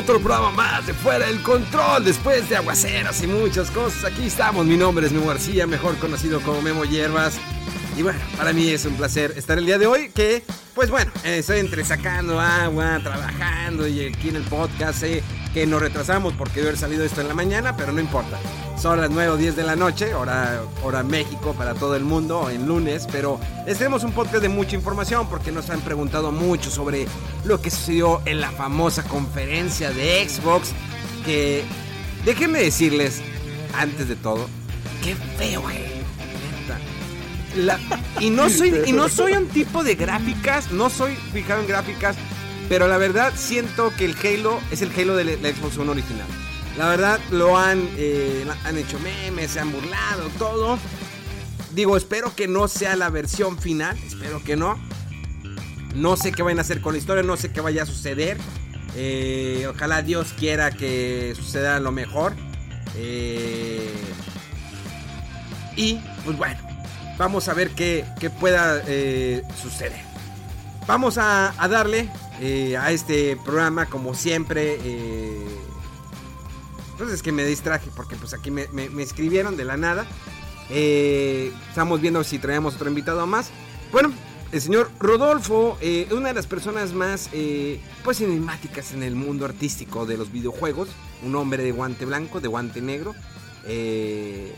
Otro programa más de Fuera del Control, después de aguaceros y muchas cosas. Aquí estamos, mi nombre es Memo García, mejor conocido como Memo Hierbas. Y bueno, para mí es un placer estar el día de hoy, que pues bueno, estoy entre sacando agua, trabajando y aquí en el podcast sé que nos retrasamos porque debe haber salido esto en la mañana, pero no importa. Son las 9 o 10 de la noche, hora, hora México para todo el mundo, en lunes, pero les tenemos un podcast de mucha información porque nos han preguntado mucho sobre lo que sucedió en la famosa conferencia de Xbox, que déjenme decirles, antes de todo, qué feo, güey. Neta. La- y, no soy, y no soy un tipo de gráficas, no soy fijado en gráficas, pero la verdad siento que el Halo es el Halo de la Xbox One original. La verdad lo han, eh, han hecho memes, se han burlado, todo. Digo, espero que no sea la versión final, espero que no. No sé qué van a hacer con la historia, no sé qué vaya a suceder. Eh, ojalá Dios quiera que suceda lo mejor. Eh, y pues bueno, vamos a ver qué, qué pueda eh, suceder. Vamos a, darle a este programa como siempre. Pues es que me distraje porque pues aquí me, escribieron de la nada. Eh, estamos viendo si traemos otro invitado más. Bueno, el señor Rodolfo, eh, una de las personas más eh, pues en el mundo artístico de los videojuegos. Un hombre de guante blanco, de guante negro. eh,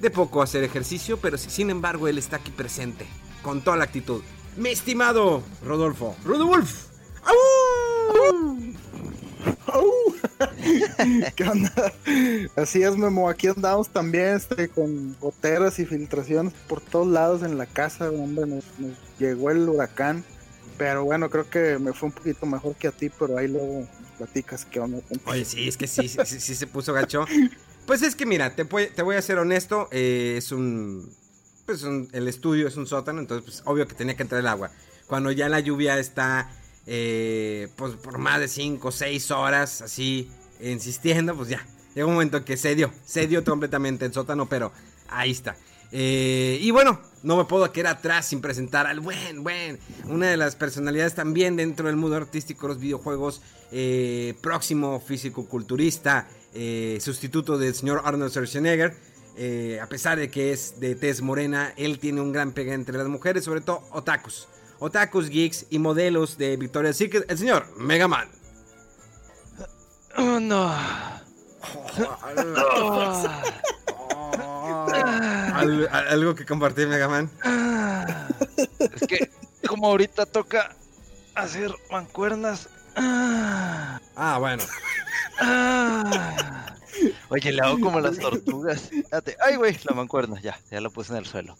de poco hacer ejercicio, pero sin embargo él está aquí presente, con toda la actitud. Mi estimado Rodolfo. Rodolfo. ¡Au! ¡Au! ¿Qué onda? Así es, Memo. Aquí andamos también este, con goteras y filtraciones por todos lados en la casa. Hombre, nos, llegó el huracán. Pero bueno, creo que me fue un poquito mejor que a ti, pero ahí luego platicas qué onda. Oye, sí, es que sí, sí, sí, se puso gacho. Pues es que mira, te, te voy a ser honesto, eh, es un... Pues un- el estudio es un sótano, entonces pues obvio que tenía que entrar el agua. Cuando ya la lluvia está eh, pues por más de 5 o 6 horas así insistiendo, pues ya. Llega un momento que se dio completamente el sótano, pero ahí está. Eh, y bueno, no me puedo quedar atrás sin presentar al buen, buen, una de las personalidades también dentro del mundo artístico de los videojuegos, eh, próximo físico-culturista, eh, sustituto del señor Arnold Schwarzenegger. A pesar de que es de tez morena, él tiene un gran pega entre las mujeres, sobre todo otakus. Otakus, geeks y modelos de Victoria's Secret, el señor Mega Man. Oh, no. Al- al- ¿Algo que compartir, Mega Man? Es que como ahorita toca hacer mancuernas. Ah. Bueno. Ah. Oye, le hago como las tortugas. Ay, güey, la mancuerna, ya, ya lo puse en el suelo.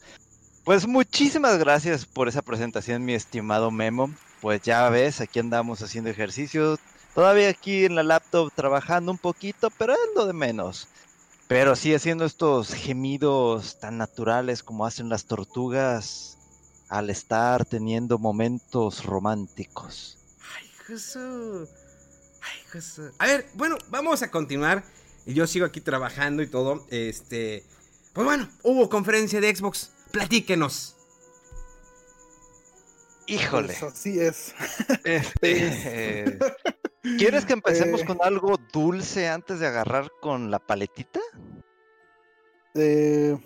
Pues muchísimas gracias por esa presentación, mi estimado Memo. Pues ya ves, aquí andamos haciendo ejercicio. Todavía aquí en la laptop trabajando un poquito, pero es lo de menos. Pero sí haciendo estos gemidos tan naturales como hacen las tortugas al estar teniendo momentos románticos. Ay, Jesús. Ay, Jesús. A ver, bueno, vamos a continuar. Y yo sigo aquí trabajando y todo. Este. Pues bueno, hubo conferencia de Xbox. Platíquenos. Híjole. Pues así es. Este, ¿Quieres que empecemos Eh. con algo dulce antes de agarrar con la paletita? Eh,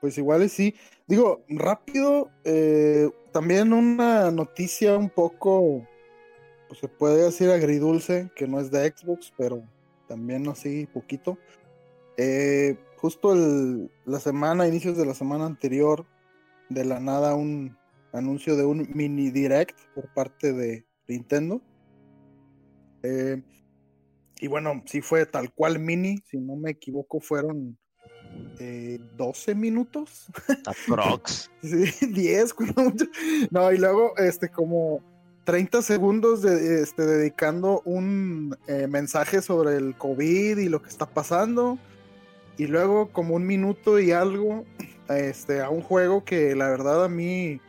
pues igual sí. Digo, rápido, eh, también una noticia un poco, pues se puede decir agridulce, que no es de Xbox, pero también así poquito. Eh, justo el- la semana, inicios de la semana anterior, de la nada un, anuncio de un mini direct por parte de Nintendo. Eh, y bueno, sí fue tal cual mini, si no me equivoco, fueron eh, 12 minutos. Aprox. sí, 10, no, y luego, este, como 30 segundos de, este, dedicando un eh, mensaje sobre el COVID y lo que está pasando. Y luego como un minuto y algo este, a un juego que la verdad a mí,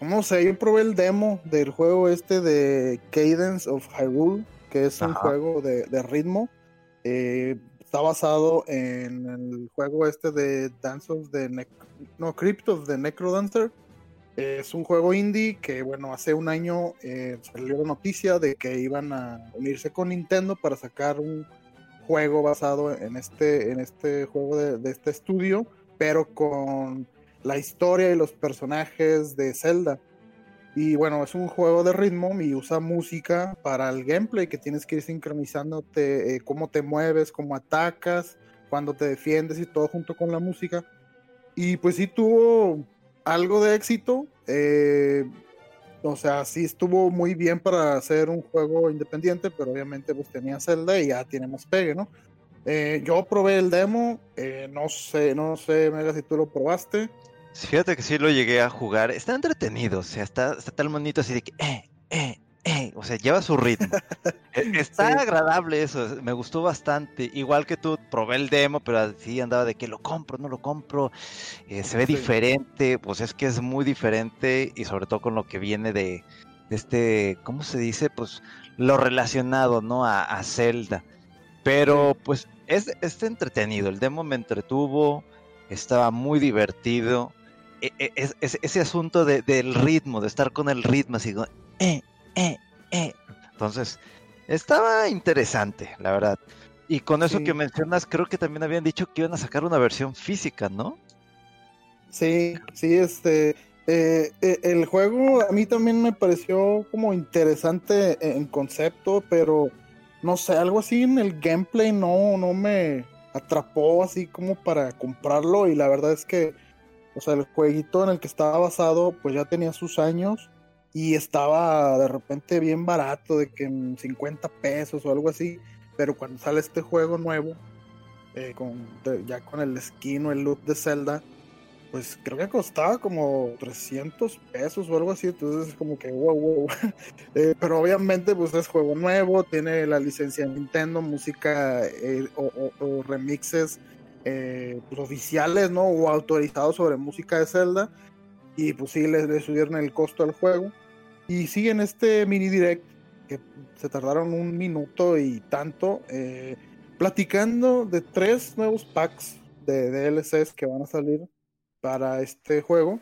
no sé, yo probé el demo del juego este de Cadence of Hyrule, que es un juego de, ritmo. Eh, está basado en el juego este de Dance of the no, Crypt of the Necrodancer. es un juego indie que, bueno, hace un año eh, salió la noticia de que iban a unirse con Nintendo para sacar un juego basado en este, en este juego de, de este estudio pero con la historia y los personajes de Zelda. Y bueno, es un juego de ritmo y usa música para el gameplay que tienes que ir sincronizándote, eh, cómo te mueves, cómo atacas, cuando te defiendes y todo junto con la música. Y pues sí tuvo algo de éxito. Eh, o sea, sí estuvo muy bien para hacer un juego independiente, pero obviamente pues tenía Zelda y ya tiene más pegue, ¿no? Eh, yo probé el demo, eh, no sé, no sé, Mega, si tú lo probaste. Fíjate que sí lo llegué a jugar, está entretenido, o sea, está, está tal monito así de que, eh, eh, eh, o sea, lleva su ritmo. E, está agradable eso, me gustó bastante. Igual que tú, probé el demo, pero así andaba de que lo compro, no lo compro. se ve diferente, pues es que es muy diferente y sobre todo con lo que viene de, este, ¿cómo se dice? Pues lo relacionado, ¿no? A, a Zelda. Pero pues es, es, entretenido, el demo me entretuvo, estaba muy divertido. E, e, es, ese asunto del ritmo, de estar con el ritmo, así, eh, eh, eh. Entonces, estaba interesante, la verdad. Y con eso que mencionas, creo que también habían dicho que iban a sacar una versión física, ¿no? Sí, sí, este. Eh, eh, el juego a mí también me pareció como interesante en concepto, pero no sé, algo así en el gameplay no, no me atrapó así como para comprarlo y la verdad es que, o sea, el jueguito en el que estaba basado pues ya tenía sus años y estaba de repente bien barato, de que en 50 pesos o algo así, pero cuando sale este juego nuevo, eh, con, ya con el skin o el look de Zelda, pues creo que costaba como 300 pesos o algo así, entonces es como que wow, wow. Eh, pero obviamente pues es juego nuevo, tiene la licencia de Nintendo, música eh, o, remixes eh, oficiales, ¿no? O autorizados sobre música de Zelda. Y pues sí, le, subieron el costo al juego. Y siguen este mini direct, que se tardaron un minuto y tanto, platicando de tres nuevos packs de DLCs que van a salir para este juego.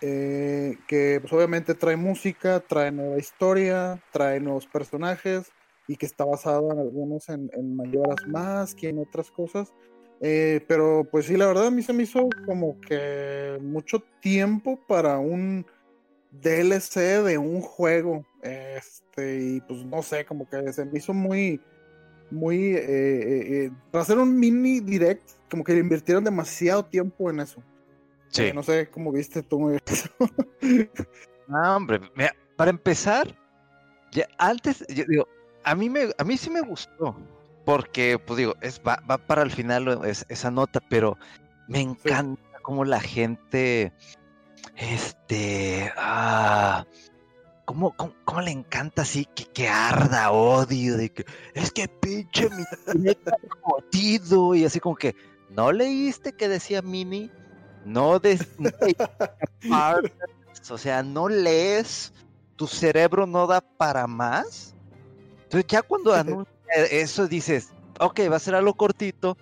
Eh, que pues, obviamente trae música, trae nueva historia, trae nuevos personajes y que está basado en algunos en, en mayoras más que en otras cosas. Eh, pero pues sí, la verdad a mí se me hizo como que mucho tiempo para un DLC de un juego. Este, y pues no sé, como que se me hizo muy, muy, eh, para hacer un mini direct, como que le invirtieron demasiado tiempo en eso. Sí. no sé cómo viste tú eso. no, hombre, para empezar, ya antes, yo digo, a mí me, a mí sí me gustó, porque, pues digo, es, va, va para el final esa nota, pero me encanta cómo la gente, este, ah, ¿Cómo, cómo, le encanta así que, que, arda odio? De que es que pinche mi jodido y así como que no leíste que decía Mini no des, o sea, no lees, tu cerebro no da para más. Entonces ya cuando anuncia eso dices, ok, va a ser algo cortito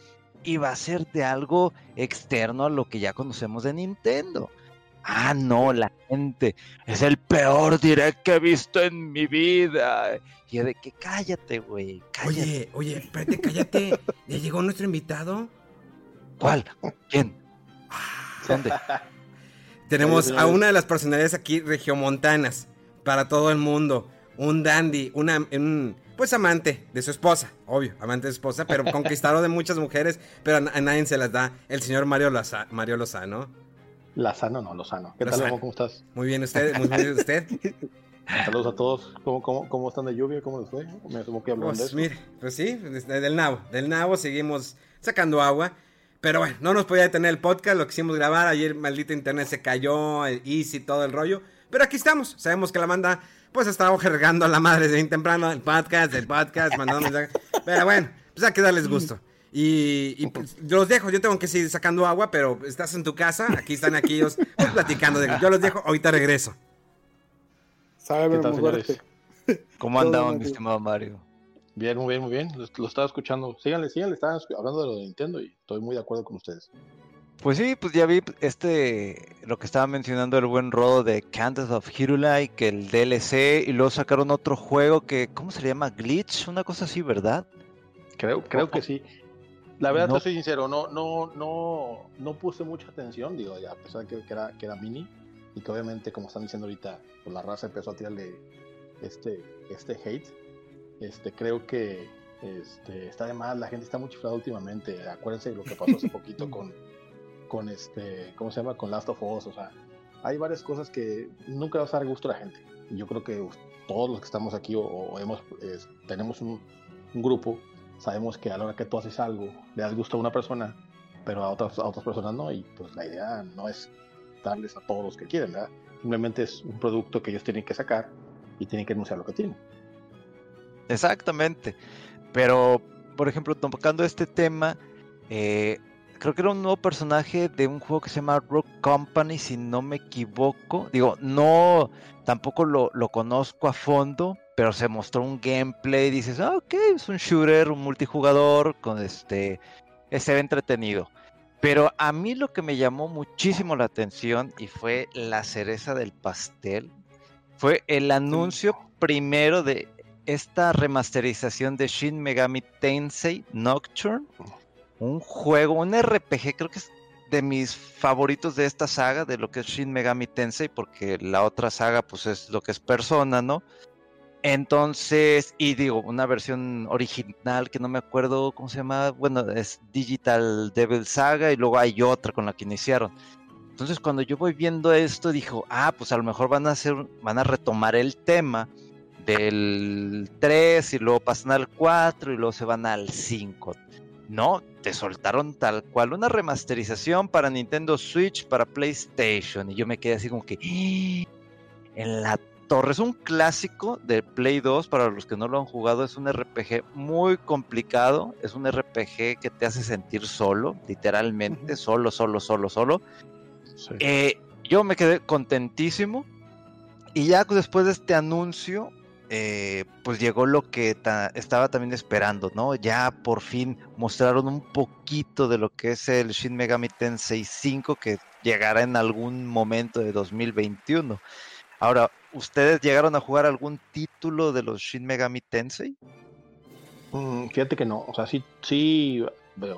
y va a ser de algo externo a lo que ya conocemos de Nintendo. Ah, no, la gente es el peor direct que he visto en mi vida. Y de que cállate, güey. Oye, oye, espérate, cállate. ¿Ya llegó nuestro invitado? ¿Cuál? ¿Quién? Tenemos a una de las personalidades aquí regiomontanas para todo el mundo. Un dandy, una, un, pues amante de su esposa, obvio, amante de su esposa, pero conquistador de muchas mujeres, pero a, nadie se las da. El señor Mario, Lozano. Lazano, no, Lozano. ¿Qué tal, Lozano. ¿Cómo estás? Muy bien, usted, muy bien, usted. Saludos a todos. ¿Cómo, cómo, cómo están de lluvia? ¿Cómo les fue? Me asumo que hablan de Pues eso. mire, pues sí, desde- del nabo, del nabo seguimos sacando agua. Pero bueno, no nos podía detener el podcast, lo quisimos grabar. Ayer maldito internet se cayó, el Easy, todo el rollo. Pero aquí estamos. Sabemos que la banda, pues estaba jergando a la madre desde bien temprano el podcast, el podcast, mandando mensajes. Pero bueno, pues hay que darles gusto. Y, y, pues, yo los dejo, yo tengo que seguir sacando agua, pero estás en tu casa, aquí están aquí ellos pues, platicando. De, yo los dejo, ahorita regreso. ¿Cómo andaban, mi estimado Mario? Bien, muy bien, muy bien. Lo, lo estaba escuchando. Síganle, síganle. Estaban hablando de lo de Nintendo y estoy muy de acuerdo con ustedes. Pues sí, pues ya vi este, lo que estaba mencionando el buen Rodo de Candace of Hirulai, que el DLC, y luego sacaron otro juego que, ¿cómo se le llama? Glitch, una cosa así, ¿verdad? Creo, creo que sí. La verdad, No. te soy sincero, no, no, no, no puse mucha atención, digo, ya, a pesar de que, que era, que era mini, y que obviamente, como están diciendo ahorita, pues la raza empezó a tirarle este, este hate. Este, creo que este, está de más, la gente está muy chiflada últimamente. Acuérdense de lo que pasó hace poquito con, con este, ¿cómo se llama? Con Last of Us, o sea, hay varias cosas que nunca vas a dar gusto a la gente. Yo creo que todos los que estamos aquí o, o hemos, es- tenemos un, un grupo, sabemos que a la hora que tú haces algo, le das gusto a una persona, pero a otras, a otras personas no, y pues la idea no es darles a todos los que quieren, ¿verdad? Simplemente es un producto que ellos tienen que sacar y tienen que anunciar lo que tienen. Exactamente. Pero, por ejemplo, tocando este tema, eh, creo que era un nuevo personaje de un juego que se llama Rock Company, si no me equivoco. Digo, no, tampoco lo, lo conozco a fondo, pero se mostró un gameplay. Dices, ah, ok, es un shooter, un multijugador, con este, eh, se ve entretenido. Pero a mí lo que me llamó muchísimo la atención y fue la cereza del pastel fue el anuncio primero de esta remasterización de Shin Megami Tensei Nocturne, un juego, un RPG, creo que es de mis favoritos de esta saga, de lo que es Shin Megami Tensei, porque la otra saga pues es lo que es Persona, ¿no? Entonces, y digo, una versión original que no me acuerdo cómo se llama, bueno, es Digital Devil Saga y luego hay otra con la que iniciaron. Entonces, cuando yo voy viendo esto, dijo, ah, pues a lo mejor van a hacer, van a retomar el tema del 3 y luego pasan al 4 y luego se van al 5. No, te soltaron tal cual una remasterización para Nintendo Switch, para PlayStation. Y yo me quedé así como que "¡Ah!". en la torre. Es un clásico de Play 2, para los que no lo han jugado, es un RPG muy complicado. Es un RPG que te hace sentir solo, literalmente, solo, solo, solo, solo. Sí. Eh, yo me quedé contentísimo. Y ya después de este anuncio, eh, pues llegó lo que ta- estaba también esperando, ¿no? Ya por fin mostraron un poquito de lo que es el Shin Megami Tensei 5 que llegará en algún momento de 2021. Ahora, ¿ustedes llegaron a jugar algún título de los Shin Megami Tensei? Mm, fíjate que no, o sea, sí, sí, me,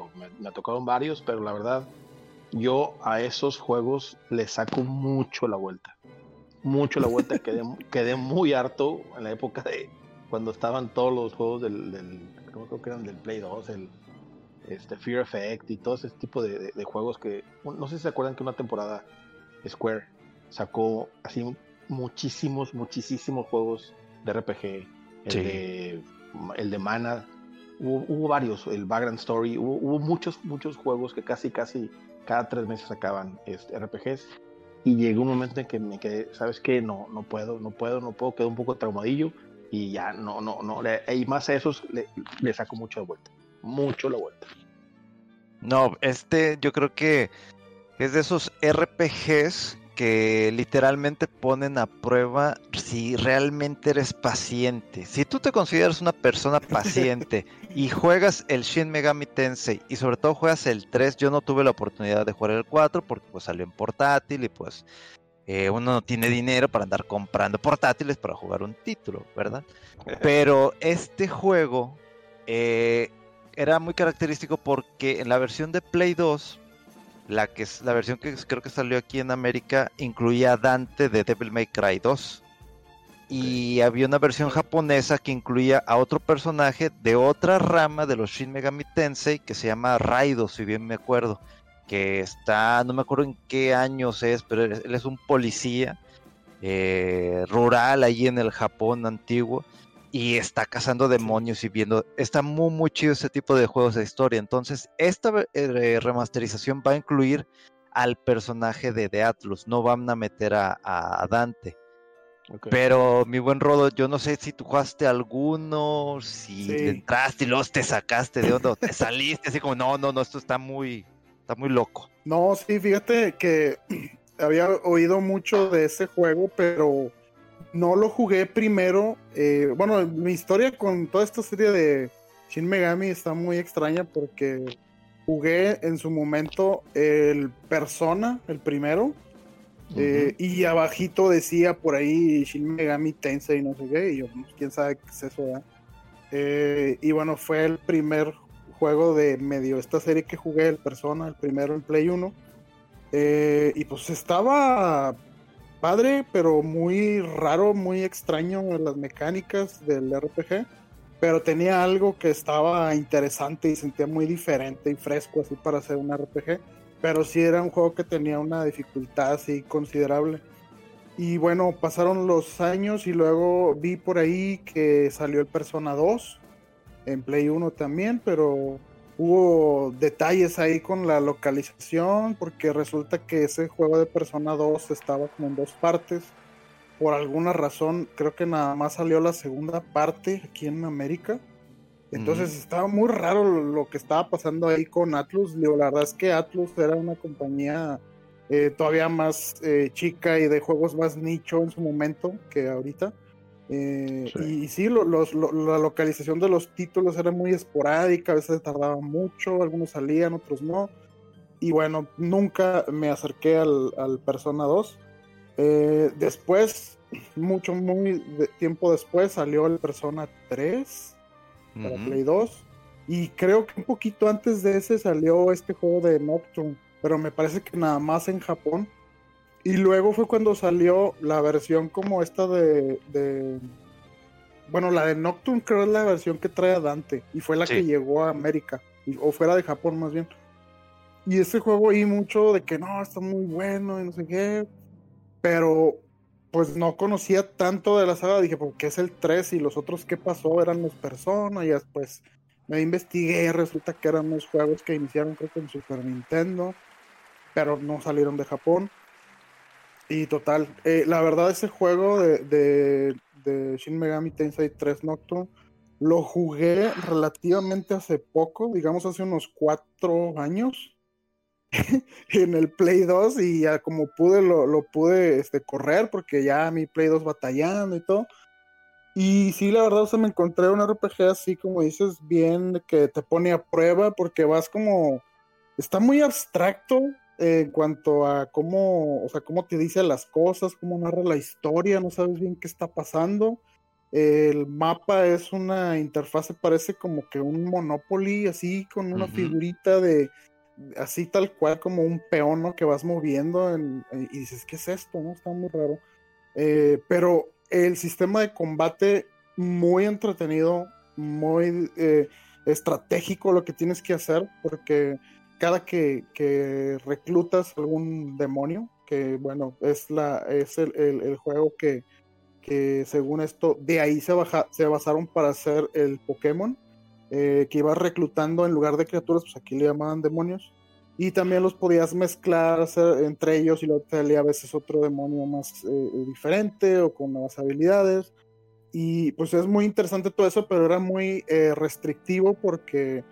me tocaron varios, pero la verdad, yo a esos juegos les saco mucho la vuelta. Mucho la vuelta, quedé, quedé muy harto en la época de cuando estaban todos los juegos del, del creo, que eran del Play 2, el este, Fear Effect y todo ese tipo de, de- de juegos que, no sé si se acuerdan que una temporada Square sacó así muchísimos, muchísimos juegos de RPG, el Sí. de el de Mana, hubo, hubo varios, el Vagrant Story, hubo, hubo muchos, muchos juegos que casi, casi cada tres meses sacaban este, RPGs. Y llegó un momento en que me quedé, ¿sabes qué? No, no puedo, no puedo, no puedo, quedé un poco traumadillo y ya no, no, no. Y más a esos le, le saco mucho la vuelta, mucho la vuelta. No, este yo creo que es de esos RPGs que literalmente ponen a prueba si realmente eres paciente. Si tú te consideras una persona paciente y juegas el Shin Megami Tensei y sobre todo juegas el 3, yo no tuve la oportunidad de jugar el 4 porque pues salió en portátil y pues eh, uno no tiene dinero para andar comprando portátiles para jugar un título, ¿verdad? Pero este juego eh, era muy característico porque en la versión de Play 2, la que es la versión que creo que salió aquí en América, incluía a Dante de Devil May Cry 2. Y había una versión japonesa que incluía a otro personaje de otra rama de los Shin Megami Tensei que se llama Raido, si bien me acuerdo. que está, no me acuerdo en qué años es, pero él, es un policía eh, rural ahí en el Japón antiguo y está cazando demonios y viendo, está muy muy chido ese tipo de juegos de historia. Entonces, esta eh, remasterización va a incluir al personaje de, de Atlus, no van a meter a, a Dante. Pero mi buen Rodo, yo no sé si tú jugaste alguno, si Sí. entraste y luego te sacaste de onda, te saliste así como, no, no, no, esto está muy, está muy loco. No, sí, fíjate que había oído mucho de ese juego, pero no lo jugué primero. eh, bueno, mi historia con toda esta serie de Shin Megami está muy extraña porque jugué en su momento el Persona, el primero, eh, y abajito decía por ahí Shin Megami Tensei, no sé qué, y yo, pues, quién sabe qué es eso, ¿verdad? Eh, y bueno, fue el primer juego de medio esta serie que jugué, el Persona, el primero en Play 1. Eh, y pues estaba padre, pero muy raro, muy extraño en las mecánicas del RPG. Pero tenía algo que estaba interesante y sentía muy diferente y fresco así para hacer un RPG. Pero sí era un juego que tenía una dificultad así considerable. Y bueno, pasaron los años y luego vi por ahí que salió el Persona 2 en Play 1 también, pero hubo detalles ahí con la localización, porque resulta que ese juego de Persona 2 estaba como en dos partes. Por alguna razón, creo que nada más salió la segunda parte aquí en América. Entonces estaba muy raro lo, lo que estaba pasando ahí con Atlus. Digo, la verdad es que Atlus era una compañía eh, todavía más eh, chica y de juegos más nicho en su momento que ahorita. Eh, Sí. Y, y sí, lo- los- lo- la localización de los títulos era muy esporádica, a veces tardaba mucho, algunos salían, otros no. Y bueno, nunca me acerqué al, al Persona 2. Eh, después, mucho, muy de- tiempo después, salió el Persona 3 para Ujú. Play 2. Y creo que un poquito antes de ese salió este juego de Nocturne, pero me parece que nada más en Japón. Y luego fue cuando salió la versión como esta de, de- Bueno, la de Nocturne creo es la versión que trae a Dante. Y fue la Sí. que llegó a América. O fuera de Japón más bien. Y ese juego oí mucho de que no, está muy bueno y no sé qué. Pero pues no conocía tanto de la saga. Dije, ¿por qué es el 3? Y los otros, ¿qué pasó? Eran los Persona. Y después me investigué. y Resulta que eran unos juegos que iniciaron, creo que en Super Nintendo. Pero no salieron de Japón. Y total, eh, la verdad, ese juego de, de, Shin Megami Tensei 3 Nocturne lo jugué relativamente hace poco, digamos hace unos cuatro años, en el Play 2 y ya como pude lo, lo pude este, correr porque ya mi Play 2 batallando y todo. Y sí, la verdad, o sea, me encontré un RPG así como dices, bien que te pone a prueba porque vas como... Está muy abstracto en cuanto a cómo, o sea, cómo te dice las cosas, cómo narra la historia, no sabes bien qué está pasando. El mapa es una interfase, parece como que un Monopoly, así con una figurita de, así tal cual como un peón, ¿no? Que vas moviendo en- y dices, ¿qué es esto? ¿No? Está muy raro. Eh, pero el sistema de combate muy entretenido, muy eh, estratégico lo que tienes que hacer, porque cada que, que reclutas algún demonio, que bueno, es, la, es el, el- juego que, que según esto, de ahí se, baja, basaron para hacer el Pokémon, eh, que ibas reclutando en lugar de criaturas, pues aquí le llamaban demonios, y también los podías mezclar hacer entre ellos y luego salía a veces otro demonio más eh, diferente o con nuevas habilidades. Y pues es muy interesante todo eso, pero era muy eh, restrictivo porque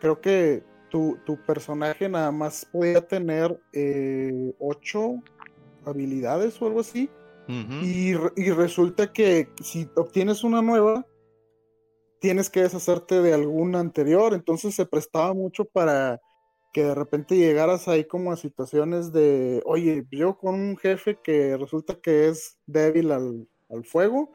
creo que tu, tu personaje nada más podía tener eh, ocho habilidades o algo así. Y, y resulta que si obtienes una nueva, tienes que deshacerte de alguna anterior. Entonces se prestaba mucho para que de repente llegaras ahí como a situaciones de, oye, yo con un jefe que resulta que es débil al, al fuego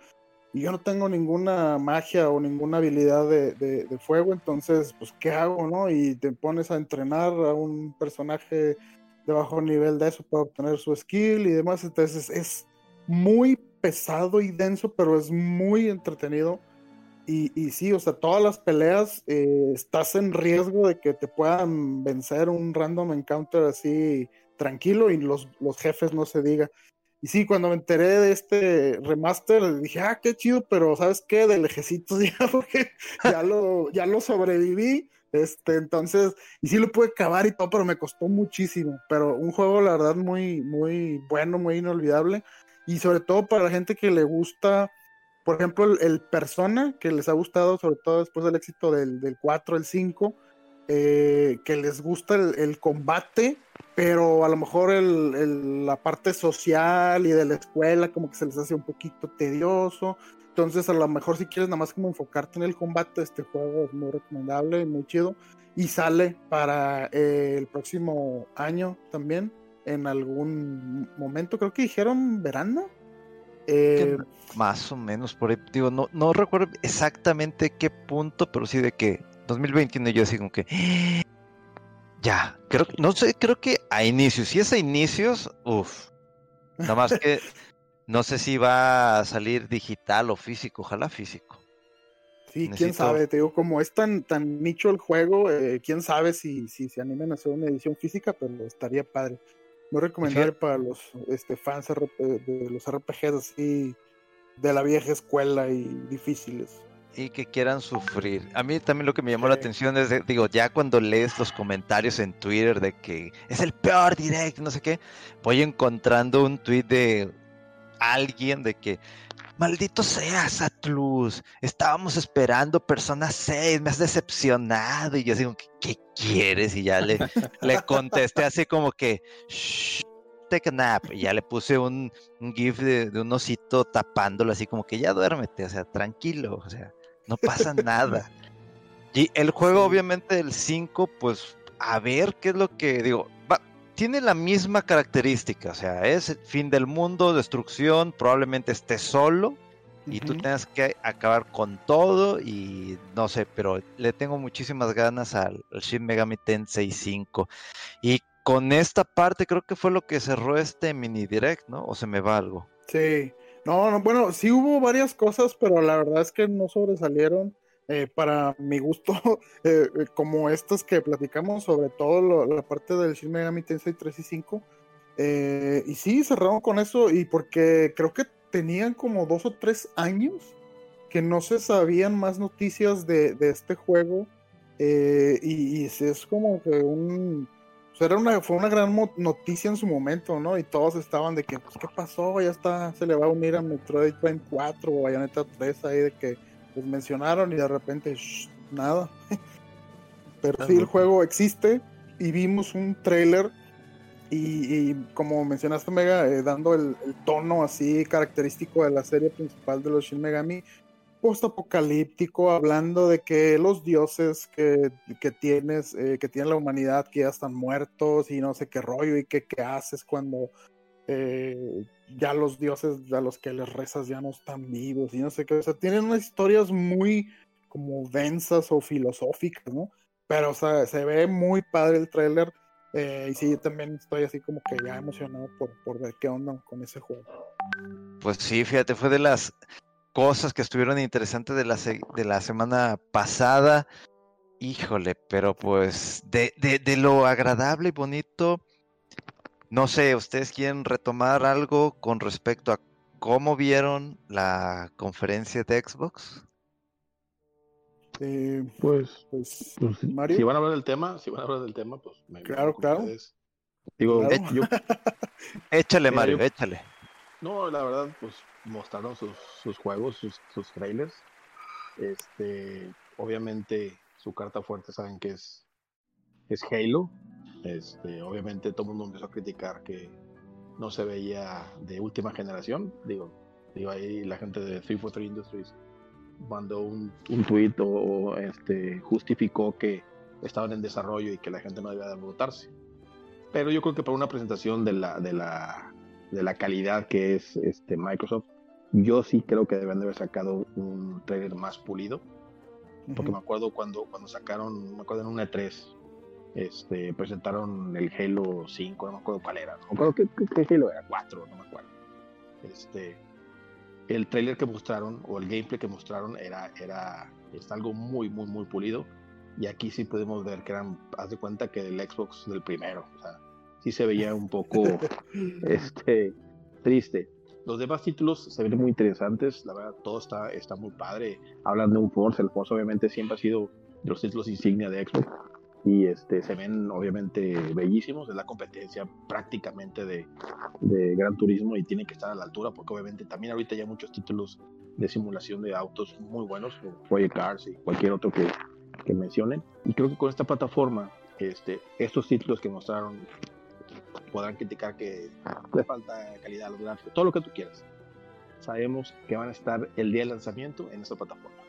y yo no tengo ninguna magia o ninguna habilidad de, de- fuego, entonces, pues, ¿qué hago, no? Y te pones a entrenar a un personaje de bajo nivel de eso para obtener su skill y demás, entonces es muy pesado y denso, pero es muy entretenido. Y, y sí, o sea, todas las peleas eh, estás en riesgo de que te puedan vencer un random encounter así tranquilo y los, los jefes no se diga. Y sí, cuando me enteré de este remaster, dije, ah, qué chido, pero ¿sabes qué? De lejecitos ya, porque ya lo, ya lo sobreviví. Este, entonces, y sí lo pude acabar y todo, pero me costó muchísimo. Pero un juego, la verdad, muy, muy bueno, muy inolvidable. Y sobre todo para la gente que le gusta por ejemplo, el, Persona, que les ha gustado, sobre todo después del éxito del, del 4, el 5, eh, que les gusta el, combate, pero a lo mejor la parte social y de la escuela como que se les hace un poquito tedioso. Entonces, a lo mejor si quieres nada más como enfocarte en el combate, este juego es muy recomendable, muy chido. Y sale para eh, el próximo año también, en algún momento, creo que dijeron verano eh, más o menos por ahí, digo, no, no recuerdo exactamente qué punto, pero sí de que 2021 yo así como que ya, creo, no sé, creo que a inicios, si es a inicios, uff, nada más que no sé si va a salir digital o físico, ojalá físico. Sí, quién sabe, te digo, como es tan, tan nicho el juego, eh, quién sabe si, si se animan a hacer una edición física, pero estaría padre. Muy recomendable para los este, fans de los RPGs así de la vieja escuela y difíciles. Y que quieran sufrir. A mí también lo que me llamó la atención es, digo, ya cuando lees los comentarios en Twitter de que es el peor direct, no sé qué, voy encontrando un tweet de alguien de que Maldito seas, Atlus. Estábamos esperando Persona 6, me has decepcionado. Y yo digo, ¿qué, quieres? Y ya le, le contesté así como que, Shh, take a nap. Y ya le puse un, GIF de, un osito tapándolo, así como que ya duérmete, o sea, tranquilo, o sea, no pasa nada. Y el juego, obviamente, el 5, pues a ver qué es lo que digo. tiene la misma característica, o sea, es el fin del mundo, destrucción, probablemente esté solo y tú tengas que acabar con todo y no sé, pero le tengo muchísimas ganas al, Shin Megami Tensei 5 y con esta parte creo que fue lo que cerró este mini direct, ¿no? ¿O se me va algo? Sí, no, no bueno, sí hubo varias cosas, pero la verdad es que no sobresalieron. Eh, para mi gusto, eh, eh, como estas que platicamos, sobre todo la parte del Shin Megami Tensei 3 y 5. y sí, cerraron con eso, y porque creo que tenían como dos o tres años que no se sabían más noticias de, este juego. y, es como que un. Era una, fue una gran noticia en su momento, ¿no? Y todos estaban de que, pues, ¿qué pasó? Ya está, se le va a unir a Metroid Prime 4 o Bayonetta 3 ahí de que pues mencionaron y de repente nada. Pero sí, el juego existe y vimos un trailer y, como mencionaste Mega, eh, dando el, tono así característico de la serie principal de los Shin Megami, post-apocalíptico, hablando de que los dioses que, tienes, eh, que tiene la humanidad, que ya están muertos y no sé qué rollo y qué, qué haces cuando eh, ya los dioses a los que les rezas ya no están vivos y no sé qué, o sea, tienen unas historias muy como densas o filosóficas, ¿no? Pero, o sea, se ve muy padre el tráiler eh, y sí, yo también estoy así como que ya emocionado por, por ver qué onda con ese juego. Pues sí, fíjate, fue de las cosas que estuvieron interesantes de la, de la semana pasada. Híjole, pero pues de, de, de lo agradable y bonito, no sé, ¿ustedes quieren retomar algo con respecto a cómo vieron la conferencia de Xbox? Eh, pues, pues, pues si van a hablar del tema, si van a hablar del tema, pues me Claro, claro. Digo, échale, Mario, échale. No, la verdad, pues mostraron sus, sus juegos, sus, trailers. Este, obviamente, su carta fuerte saben que es, es Halo. Este, obviamente todo el mundo empezó a criticar que no se veía de última generación. Digo, digo ahí la gente de 343 Industries mandó un, un tweet o este, justificó que estaban en desarrollo y que la gente no debía de votarse. Pero yo creo que para una presentación de la, de la, de la calidad que es este Microsoft, yo sí creo que deben de haber sacado un trailer más pulido. Porque me acuerdo cuando, cuando sacaron, me acuerdo en una E3, este, presentaron el Halo 5, no me acuerdo cuál era, no me acuerdo qué, Halo era, 4, no me acuerdo. Este, el trailer que mostraron o el gameplay que mostraron era, era es algo muy, muy, muy pulido. Y aquí sí podemos ver que eran, haz de cuenta que del Xbox del primero. O sea, sí se veía un poco este, triste. Los demás títulos se ven muy interesantes, la verdad, todo está, está muy padre. Hablan de un Force, el Force obviamente siempre ha sido de los títulos insignia de Xbox y este, se ven obviamente bellísimos, es la competencia prácticamente de, de Gran Turismo y tienen que estar a la altura porque obviamente también ahorita ya hay muchos títulos de simulación de autos muy buenos, como Project Cars y cualquier otro que, que mencionen. Y creo que con esta plataforma, este, estos títulos que mostraron podrán criticar que le falta calidad a los gráficos, todo lo que tú quieras. Sabemos que van a estar el día del lanzamiento en esta plataforma.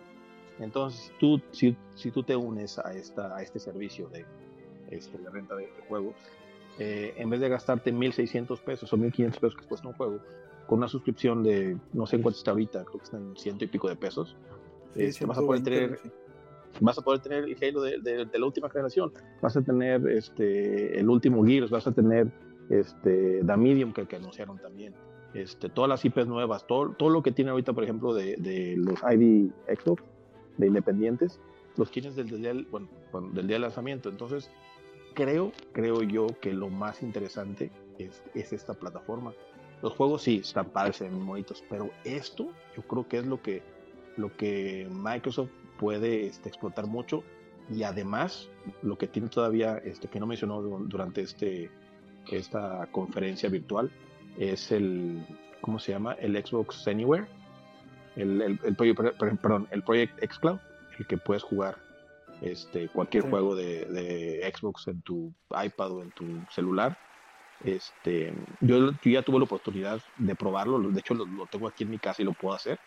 Entonces, tú, si, si tú te unes a, esta, a este servicio de, este, de renta de, juegos, eh, en vez de gastarte 1.600 pesos o 1.500 pesos que cuesta un juego, con una suscripción de, no sé en cuánto está ahorita, creo que están ciento y pico de pesos, este, vas a poder tener... Vas a poder tener el Halo de, de, de, la última generación, vas a tener este, el último Gears, vas a tener este, The Medium que, anunciaron también, este, todas las IPs nuevas, todo, lo que tiene ahorita, por ejemplo, de, los ID Xbox, de independientes, los tienes del, del, bueno, del día del lanzamiento. Entonces, creo, creo yo que lo más interesante es, es esta plataforma. Los juegos sí están padres, bonitos, pero esto yo creo que es lo que, lo que Microsoft puede este, explotar mucho y además lo que tiene todavía, que no mencionó durante este, esta conferencia virtual, es el, ¿cómo se llama? El Xbox Anywhere, el, el, el, perdón, el Project xCloud, el que puedes jugar este, cualquier sí. juego de, de, Xbox en tu iPad o en tu celular. Este, yo, yo, ya tuve la oportunidad de probarlo, de hecho lo, lo, tengo aquí en mi casa y lo puedo hacer.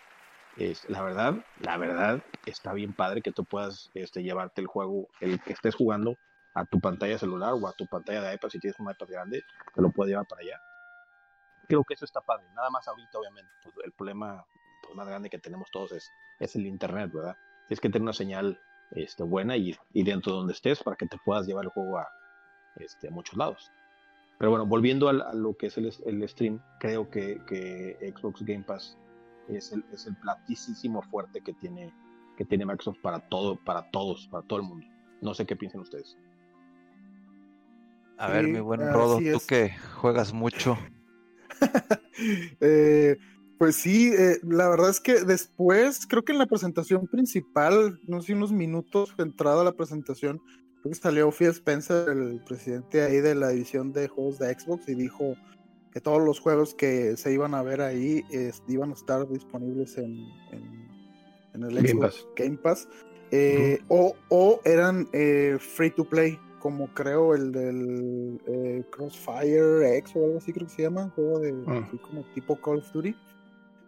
Es, la verdad, la verdad está bien padre que tú puedas este, llevarte el juego, el que estés jugando a tu pantalla celular o a tu pantalla de iPad, si tienes un iPad grande, te lo puedes llevar para allá. Creo que eso está padre, nada más ahorita obviamente, pues el problema pues, más grande que tenemos todos es, es el internet, ¿verdad? Tienes que tener una señal este, buena y, y, dentro de donde estés para que te puedas llevar el juego a, este, a muchos lados. Pero bueno, volviendo a, a lo que es el, el, stream, creo que, que Xbox Game Pass es el, es el platísimo fuerte que tiene, que tiene Microsoft para todo, para todos, para todo el mundo. No sé qué piensan ustedes. A ver, mi buen Rodo, tú que juegas mucho. eh, pues sí, eh, la verdad es que después, creo que en la presentación principal, no sé, unos minutos entrada a la presentación, creo que salió Phil Spencer, el presidente ahí de la división de juegos de Xbox, y dijo que todos los juegos que se iban a ver ahí eh, iban a estar disponibles en, en, en el Game Xbox Pass. Game Pass, eh, uh -huh. o, o, eran eh, free to play, como creo el del eh, Crossfire X o algo así creo que se llama, juego de -huh. así como tipo Call of Duty.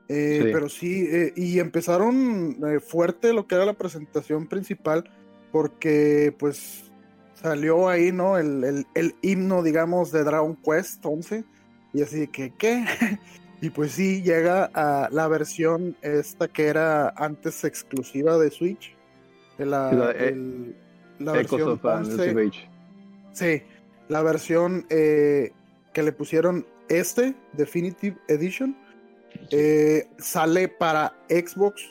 Eh, sí. Pero sí, eh, y empezaron fuerte lo que era la presentación principal, porque pues salió ahí, ¿no? El, el, el, himno, digamos, de Dragon Quest 11, y así que, ¿qué? y pues sí, llega a la versión esta que era antes exclusiva de Switch, de la, la, el, la versión 11, Sí, la versión eh, que le pusieron este, Definitive Edition, eh, sale para Xbox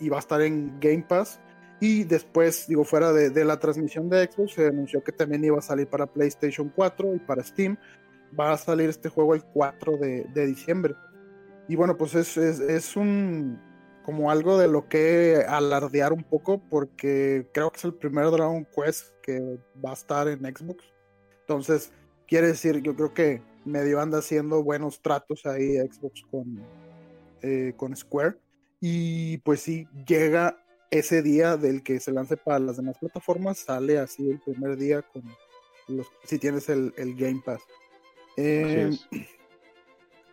y va a estar en Game Pass. Y después, digo, fuera de, de, la transmisión de Xbox, se anunció que también iba a salir para PlayStation 4 y para Steam. Va a salir este juego el 4 de, de diciembre. Y bueno, pues es, es, es, un como algo de lo que alardear un poco, porque creo que es el primer Dragon Quest que va a estar en Xbox. Entonces, quiere decir, yo creo que medio anda haciendo buenos tratos ahí Xbox con, eh, con Square. Y pues sí, llega ese día del que se lance para las demás plataformas, sale así el primer día con los, si tienes el, el Game Pass. Eh,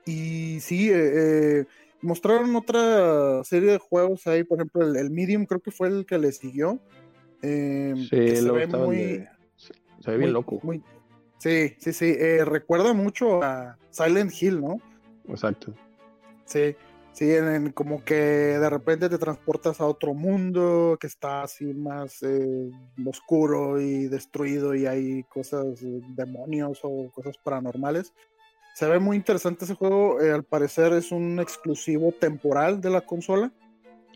y sí, eh, eh, mostraron otra serie de juegos ahí, por ejemplo, el, el, Medium creo que fue el que le siguió. Eh, sí, se ve muy, de... se ve bien muy, loco. Muy, Sí, sí, sí. Eh, recuerda mucho a Silent Hill, ¿no? Exacto. Sí, sí, en, en, como que de repente te transportas a otro mundo que está así más eh, oscuro y destruido y hay cosas, eh, demonios o cosas paranormales. Se ve muy interesante ese juego. eh, al parecer es un exclusivo temporal de la consola.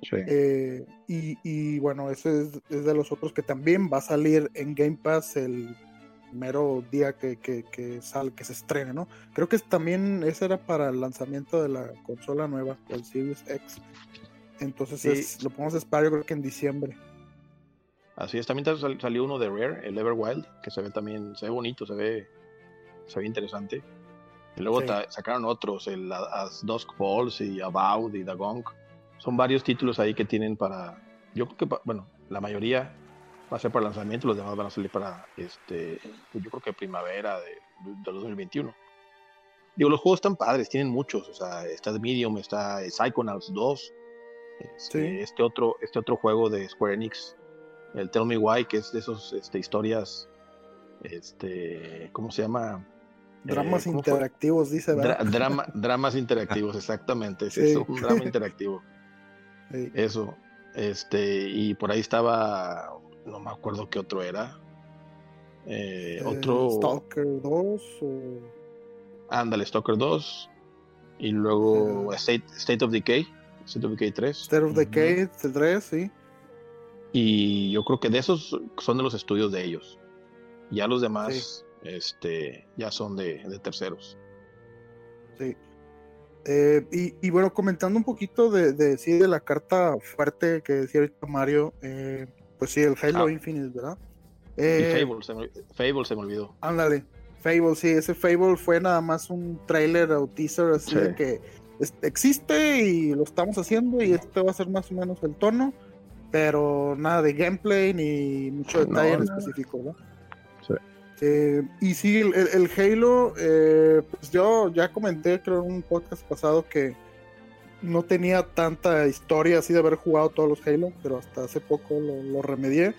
Sí. Eh, y, y, bueno, ese es, es, de los otros que también va a salir en Game Pass el mero día que, que, que, sal, que se estrene, ¿no? Creo que también ese era para el lanzamiento de la consola nueva, el Series X. Entonces sí. es, lo podemos esperar yo creo que en diciembre. Así es, también sal, salió uno de Rare, el Everwild, que se ve también, se ve bonito, se ve, se ve interesante. Y luego sí. sacaron otros, el As Dusk Falls y About y Dagong. Son varios títulos ahí que tienen para. Yo creo que, bueno, la mayoría va a ser para lanzamiento, los demás van a salir para, este, yo creo que primavera de, de 2021. Digo, los juegos están padres, tienen muchos, o sea, está Medium, está Psychonauts 2, este, sí. este, otro, este otro juego de Square Enix, el Tell Me Why, que es de esos este, historias, este, ¿cómo se llama? Dramas eh, interactivos, fue? dice. Dra drama, dramas interactivos, exactamente. Es sí. eso, un drama interactivo. Sí. Eso. Este, y por ahí estaba, no me acuerdo qué otro era. Eh, eh, otro. Stalker 2. O... Ándale, Stalker 2. Y luego State, State, of Decay. State of Decay 3. State of Decay uh -huh. 3, sí. Y yo creo que de esos son de los estudios de ellos. Ya los demás. Este, ya son de, de terceros. Sí. Eh, y, y, bueno, comentando un poquito de, de, sí, de la carta fuerte que decía ahorita Mario, eh, pues sí, el Halo ah. Infinite, ¿verdad? Eh, y Fable se, me, Fable se me olvidó. Ándale, Fable, sí, ese Fable fue nada más un trailer o teaser así sí. de que existe y lo estamos haciendo y este va a ser más o menos el tono, pero nada de gameplay ni mucho detalle no, en específico, ¿no? Eh, y sí, el, el Halo, eh, pues yo ya comenté, creo, en un podcast pasado que no tenía tanta historia así de haber jugado todos los Halo, pero hasta hace poco lo, lo remedié.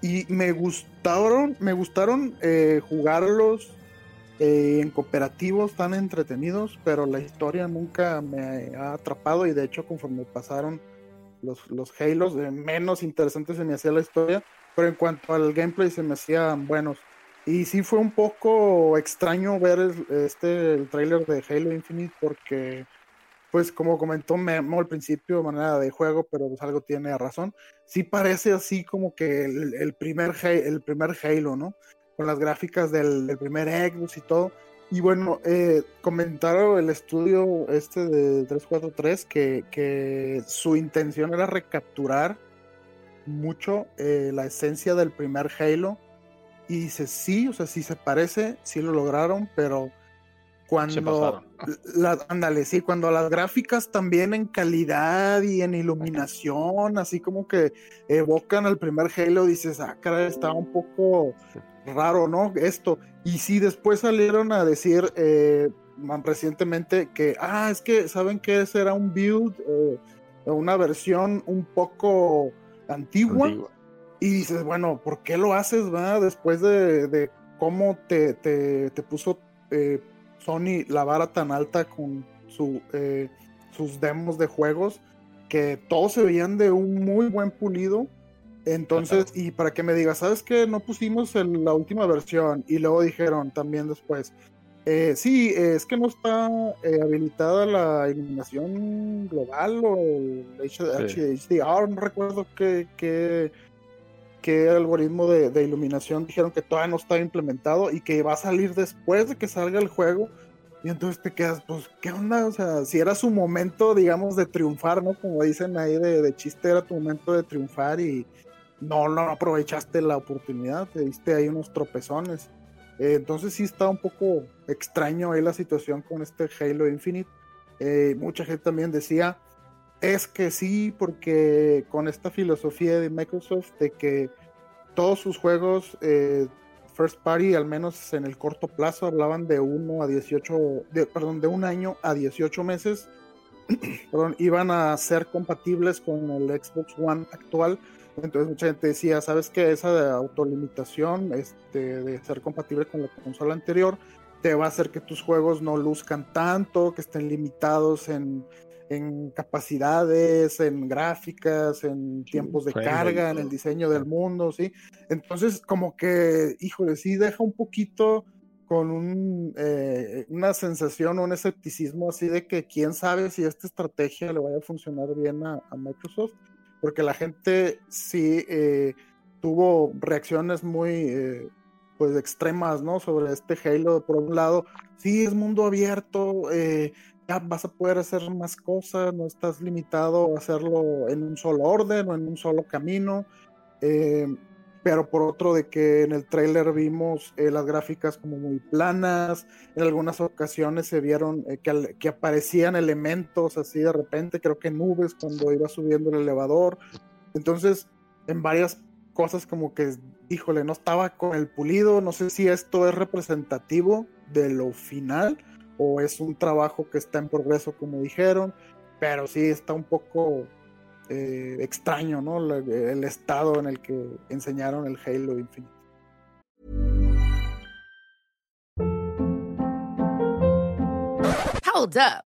Y me gustaron, me gustaron eh, jugarlos eh, en cooperativos tan entretenidos, pero la historia nunca me ha atrapado y de hecho conforme pasaron los, los Halos, menos interesante se me hacía la historia, pero en cuanto al gameplay se me hacían buenos. Y sí fue un poco extraño ver el, este el tráiler de Halo Infinite porque, pues como comentó Memo al principio, de manera de juego, pero pues algo tiene razón, sí parece así como que el, el primer, el primer Halo, ¿no? Con las gráficas del, del primer Xbox y todo. Y bueno, eh, comentaron el estudio este de 343 que, que su intención era recapturar mucho eh, la esencia del primer Halo y dice, sí, o sea, sí se parece, sí lo lograron, pero cuando, la, ándale, sí, cuando las gráficas también en calidad y en iluminación, así como que evocan al primer Halo, dices, ah, caray, estaba un poco raro, ¿no? Esto. Y sí, después salieron a decir eh, recientemente que, ah, es que, ¿saben que ese era un build, eh, una versión un poco antigua? antigua y dices, bueno, ¿por qué lo haces, va? Después de, de cómo te, te, te puso eh, Sony la vara tan alta con su, eh, sus demos de juegos, que todos se veían de un muy buen pulido. Entonces, Ajá. y para que me digas, ¿sabes qué? No pusimos el, la última versión. Y luego dijeron también después, eh, sí, es que no está eh, habilitada la iluminación global o el HDR, no recuerdo qué, qué, qué algoritmo de, de, iluminación dijeron que todavía no estaba implementado y que va a salir después de que salga el juego. Y entonces te quedas, pues, ¿qué onda? O sea, si era su momento, digamos, de triunfar, ¿no? Como dicen ahí de, de chiste, era tu momento de triunfar y no, no aprovechaste la oportunidad, te diste ahí unos tropezones. Eh, entonces sí está un poco extraño ahí la situación con este Halo Infinite. Eh, mucha gente también decía, es que sí, porque con esta filosofía de Microsoft de que todos sus juegos eh, first party, al menos en el corto plazo, hablaban de 1 a 18, de, perdón, de un año a 18 meses, perdón, iban a ser compatibles con el Xbox One actual. Entonces mucha gente decía, ¿sabes qué? Esa de autolimitación, este, de ser compatible con la consola anterior, te va a hacer que tus juegos no luzcan tanto, que estén limitados en en capacidades, en gráficas, en tiempos de carga, en el diseño del mundo, ¿sí? Entonces, como que, híjole, sí deja un poquito con un, eh, una sensación un escepticismo así de que quién sabe si esta estrategia le vaya a funcionar bien a, Microsoft, porque la gente sí eh, tuvo reacciones muy eh, pues extremas, ¿no? Sobre este Halo, por un lado, sí es mundo abierto, ya vas a poder hacer más cosas, no estás limitado a hacerlo en un solo orden o en un solo camino pero por otro de que en el trailer vimos eh, las gráficas como muy planas, en algunas ocasiones se vieron eh, que, aparecían elementos así de repente, creo que nubes cuando iba subiendo el elevador, entonces en varias cosas como que, híjole, no estaba con el pulido, no sé si esto es representativo de lo final o es un trabajo que está en progreso como dijeron, pero sí está un poco eh, extraño, ¿no? el estado en el que enseñaron el Halo Infinite. Hold up.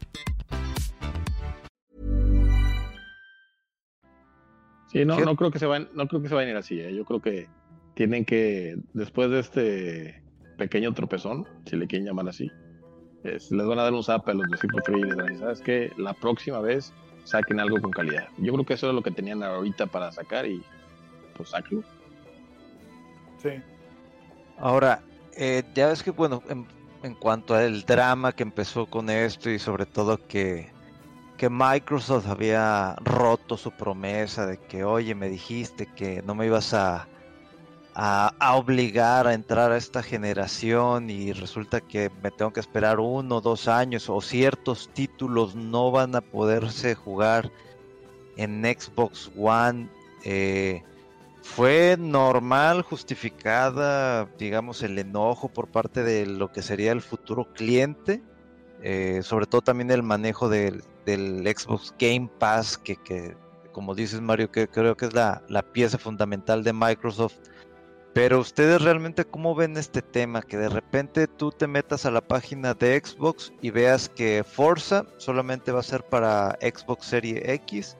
Sí, no, no creo que se vayan, no creo que se vayan a ir así. ¿eh? Yo creo que tienen que, después de este pequeño tropezón, si le quieren llamar así, les van a dar un zap a los de Free y les van a decir, ¿sabes qué? La próxima vez saquen algo con calidad. Yo creo que eso es lo que tenían ahorita para sacar y pues sáquenlo. Ahora, eh, ya ves que, bueno, en, cuanto al drama que empezó con esto y sobre todo que, que Microsoft había roto su promesa de que, oye, me dijiste que no me ibas a, a, obligar a entrar a esta generación y resulta que me tengo que esperar uno o dos años o ciertos títulos no van a poderse jugar en Xbox One. Eh, fue normal, justificada, digamos, el enojo por parte de lo que sería el futuro cliente, eh, sobre todo también el manejo del, Xbox Game Pass, que, como dices Mario, que creo que es la, pieza fundamental de Microsoft. Pero ustedes realmente cómo ven este tema, que de repente tú te metas a la página de Xbox y veas que Forza solamente va a ser para Xbox Series X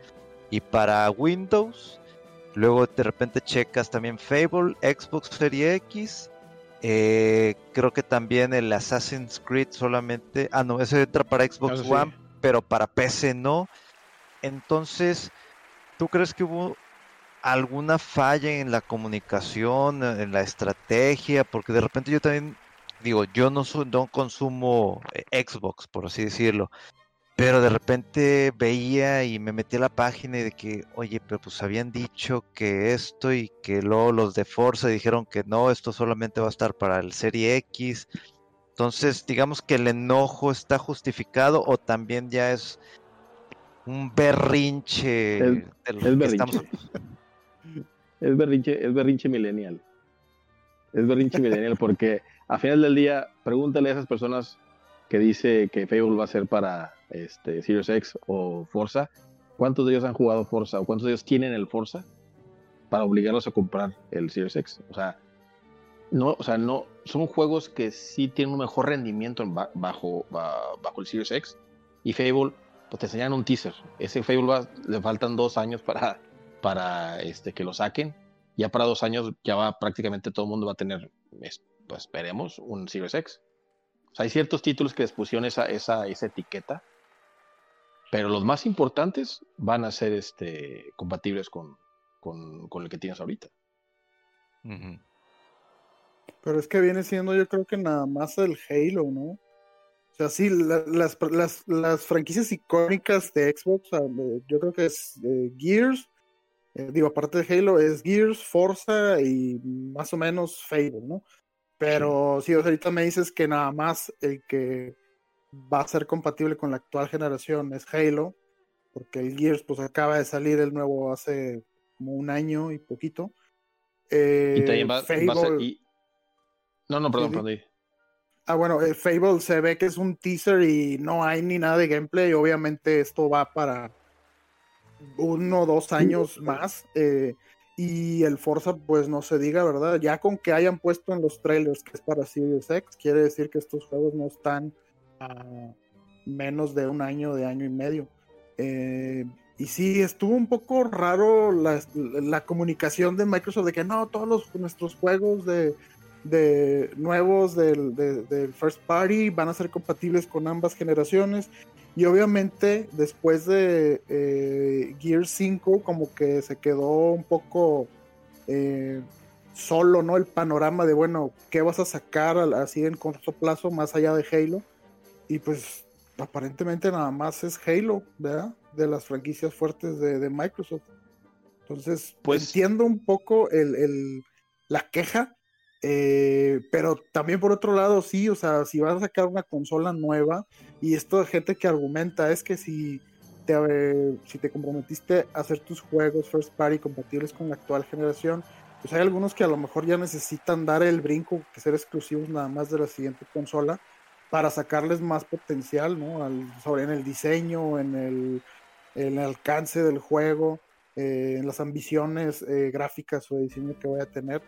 y para Windows Luego de repente checas también Fable, Xbox Series X. Eh, creo que también el Assassin's Creed solamente. Ah, no, ese entra para Xbox One, pero para PC no. Entonces, ¿tú crees que hubo alguna falla en la comunicación, en la estrategia? Porque de repente yo también digo, yo no, no consumo eh, Xbox, por así decirlo. Pero de repente veía y me metí a la página y de que, oye, pero pues habían dicho que esto y que luego los de Forza dijeron que no, esto solamente va a estar para el Serie X. Entonces, digamos que el enojo está justificado o también ya es un berrinche. Es, berrinche. es berrinche. Es berrinche millennial. Es berrinche millennial porque a final del día, pregúntale a esas personas que dice que Fable va a ser para este, Series X o Forza, ¿cuántos de ellos han jugado Forza o cuántos de ellos tienen el Forza para obligarlos a comprar el Series X? O sea, no, o sea, no, son juegos que sí tienen un mejor rendimiento bajo, bajo el Series X y Fable, pues te enseñan un teaser. Ese Fable le faltan dos años para, para este, que lo saquen. Ya para dos años ya va prácticamente todo el mundo va a tener, pues esperemos, un Series X. O sea, hay ciertos títulos que les pusieron esa, esa, esa etiqueta pero los más importantes van a ser este, compatibles con, con, con el que tienes ahorita. Pero es que viene siendo yo creo que nada más el Halo, ¿no? O sea, sí, las, las, las, franquicias icónicas de Xbox, yo creo que es eh, Gears, eh, digo, aparte de Halo, es Gears, Forza y más o menos Fable, ¿no? Pero si ahorita me dices que nada más el que va a ser compatible con la actual generación es Halo, porque el Gears pues acaba de salir el nuevo hace como un año y poquito. y también va, a ser... No, no, perdón, perdón. Ah, bueno, el Fable se ve que es un teaser y no hay ni nada de gameplay. Obviamente esto va para uno o dos años más. Eh, y el Forza, pues no se diga, ¿verdad? Ya con que hayan puesto en los trailers que es para Series X, quiere decir que estos juegos no están a menos de un año, de año y medio. Eh, y sí, estuvo un poco raro la, comunicación de Microsoft de que no, todos los, nuestros juegos de, nuevos del, del, First Party van a ser compatibles con ambas generaciones. Y obviamente después de eh, Gear 5 como que se quedó un poco eh, solo, ¿no? El panorama de, bueno, ¿qué vas a sacar así en corto plazo más allá de Halo? Y pues aparentemente nada más es Halo, ¿verdad? De las franquicias fuertes de, Microsoft. Entonces, pues entiendo un poco el, la queja, eh, pero también por otro lado, sí, o sea, si vas a sacar una consola nueva, y esto de gente que argumenta es que si te, eh, si te comprometiste a hacer tus juegos first party compatibles con la actual generación, pues hay algunos que a lo mejor ya necesitan dar el brinco, que ser exclusivos nada más de la siguiente consola, para sacarles más potencial, ¿no? sobre en el diseño, en el, el alcance del juego, eh, en las ambiciones gráficas o de diseño que voy a tener.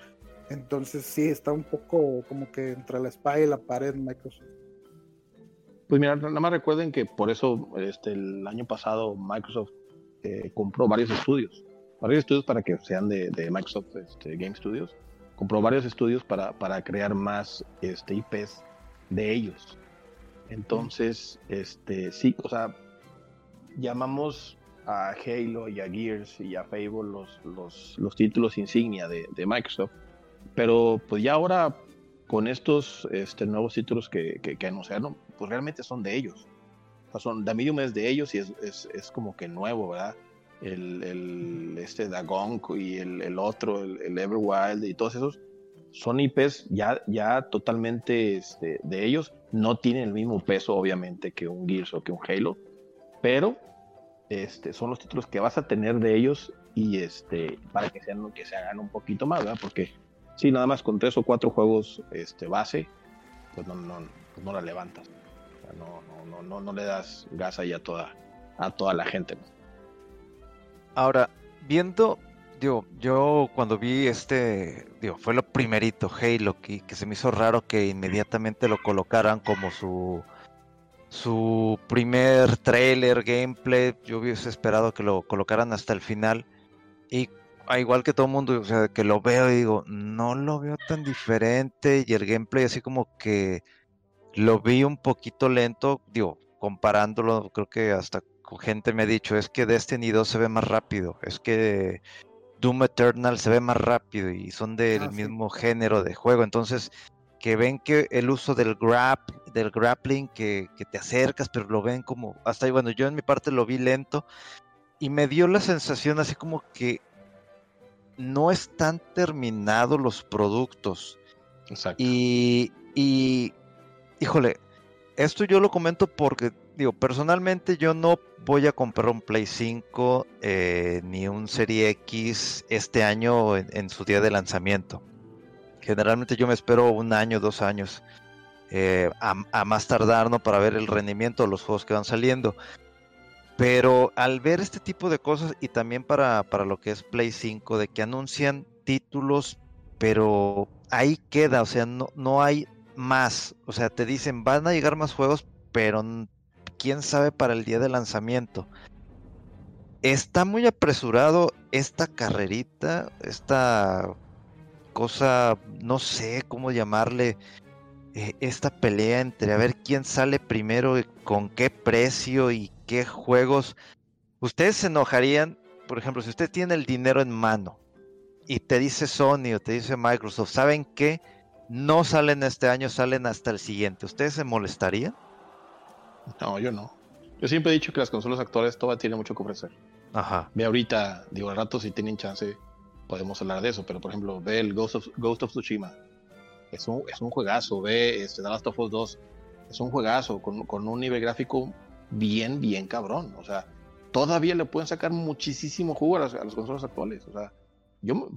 Entonces sí, está un poco como que entre la espada y la pared Microsoft. Pues mira, nada más recuerden que por eso este, el año pasado Microsoft eh, compró varios estudios, varios estudios para que sean de, Microsoft este, Game Studios, compró varios estudios para, para crear más este, IPs de ellos. Entonces, este, sí, o sea, llamamos a Halo y a Gears y a Fable los, los, los títulos insignia de, de Microsoft pero pues ya ahora con estos este, nuevos títulos que, que, anunciaron, pues realmente son de ellos. O sea, son, The Medium es de ellos y es, es, es como que nuevo, ¿verdad? El, el este Dagon y el, el otro, el, el, Everwild y todos esos son IPs ya, ya totalmente este, de ellos. No tienen el mismo peso, obviamente, que un Gears o que un Halo, pero este, son los títulos que vas a tener de ellos y este, para que, sean, que se hagan un poquito más, ¿verdad? Porque Sí, nada más con tres o cuatro juegos este, base, pues no, no, pues no la levantas. no, no, no, no, le das gas ahí a toda, a toda la gente. Ahora, viendo, digo, yo cuando vi este, digo, fue lo primerito, Halo, que, que se me hizo raro que inmediatamente lo colocaran como su su primer trailer, gameplay, yo hubiese esperado que lo colocaran hasta el final. Y igual que todo el mundo, o sea, que lo veo y digo, no lo veo tan diferente y el gameplay así como que lo vi un poquito lento, digo, comparándolo, creo que hasta gente me ha dicho, es que Destiny 2 se ve más rápido, es que Doom Eternal se ve más rápido y son del ah, mismo género de juego, entonces que ven que el uso del grab, del grappling, que, que te acercas, pero lo ven como, hasta ahí, bueno, yo en mi parte lo vi lento y me dio la sensación así como que no están terminados los productos. Exacto. Y, y, híjole, esto yo lo comento porque, digo, personalmente yo no voy a comprar un Play 5 eh, ni un Serie X este año en, su día de lanzamiento. Generalmente yo me espero un año, dos años. Eh, a, a, más tardar, ¿no? Para ver el rendimiento de los juegos que van saliendo. Pero al ver este tipo de cosas y también para, lo que es Play 5, de que anuncian títulos, pero ahí queda, o sea, no, no hay más. O sea, te dicen, van a llegar más juegos, pero quién sabe para el día de lanzamiento. Está muy apresurado esta carrerita, esta cosa, no sé cómo llamarle, eh, esta pelea entre a ver quién sale primero, y con qué precio y qué juegos. Ustedes se enojarían, por ejemplo, si usted tiene el dinero en mano y te dice Sony o te dice Microsoft, ¿saben qué? No salen este año, salen hasta el siguiente. ¿Ustedes se molestarían? No, yo no. Yo siempre he dicho que las consolas actuales todavía tienen mucho que ofrecer. Ajá. Ve ahorita, digo, al rato si tienen chance, podemos hablar de eso, pero por ejemplo, ve el Ghost of, Ghost of Tsushima es un, es un juegazo. Ve este, The Last of Us 2, es un juegazo con, con, un nivel gráfico bien, bien cabrón. O sea, todavía le pueden sacar muchísimo jugo a las, a consolas actuales. O sea, yo,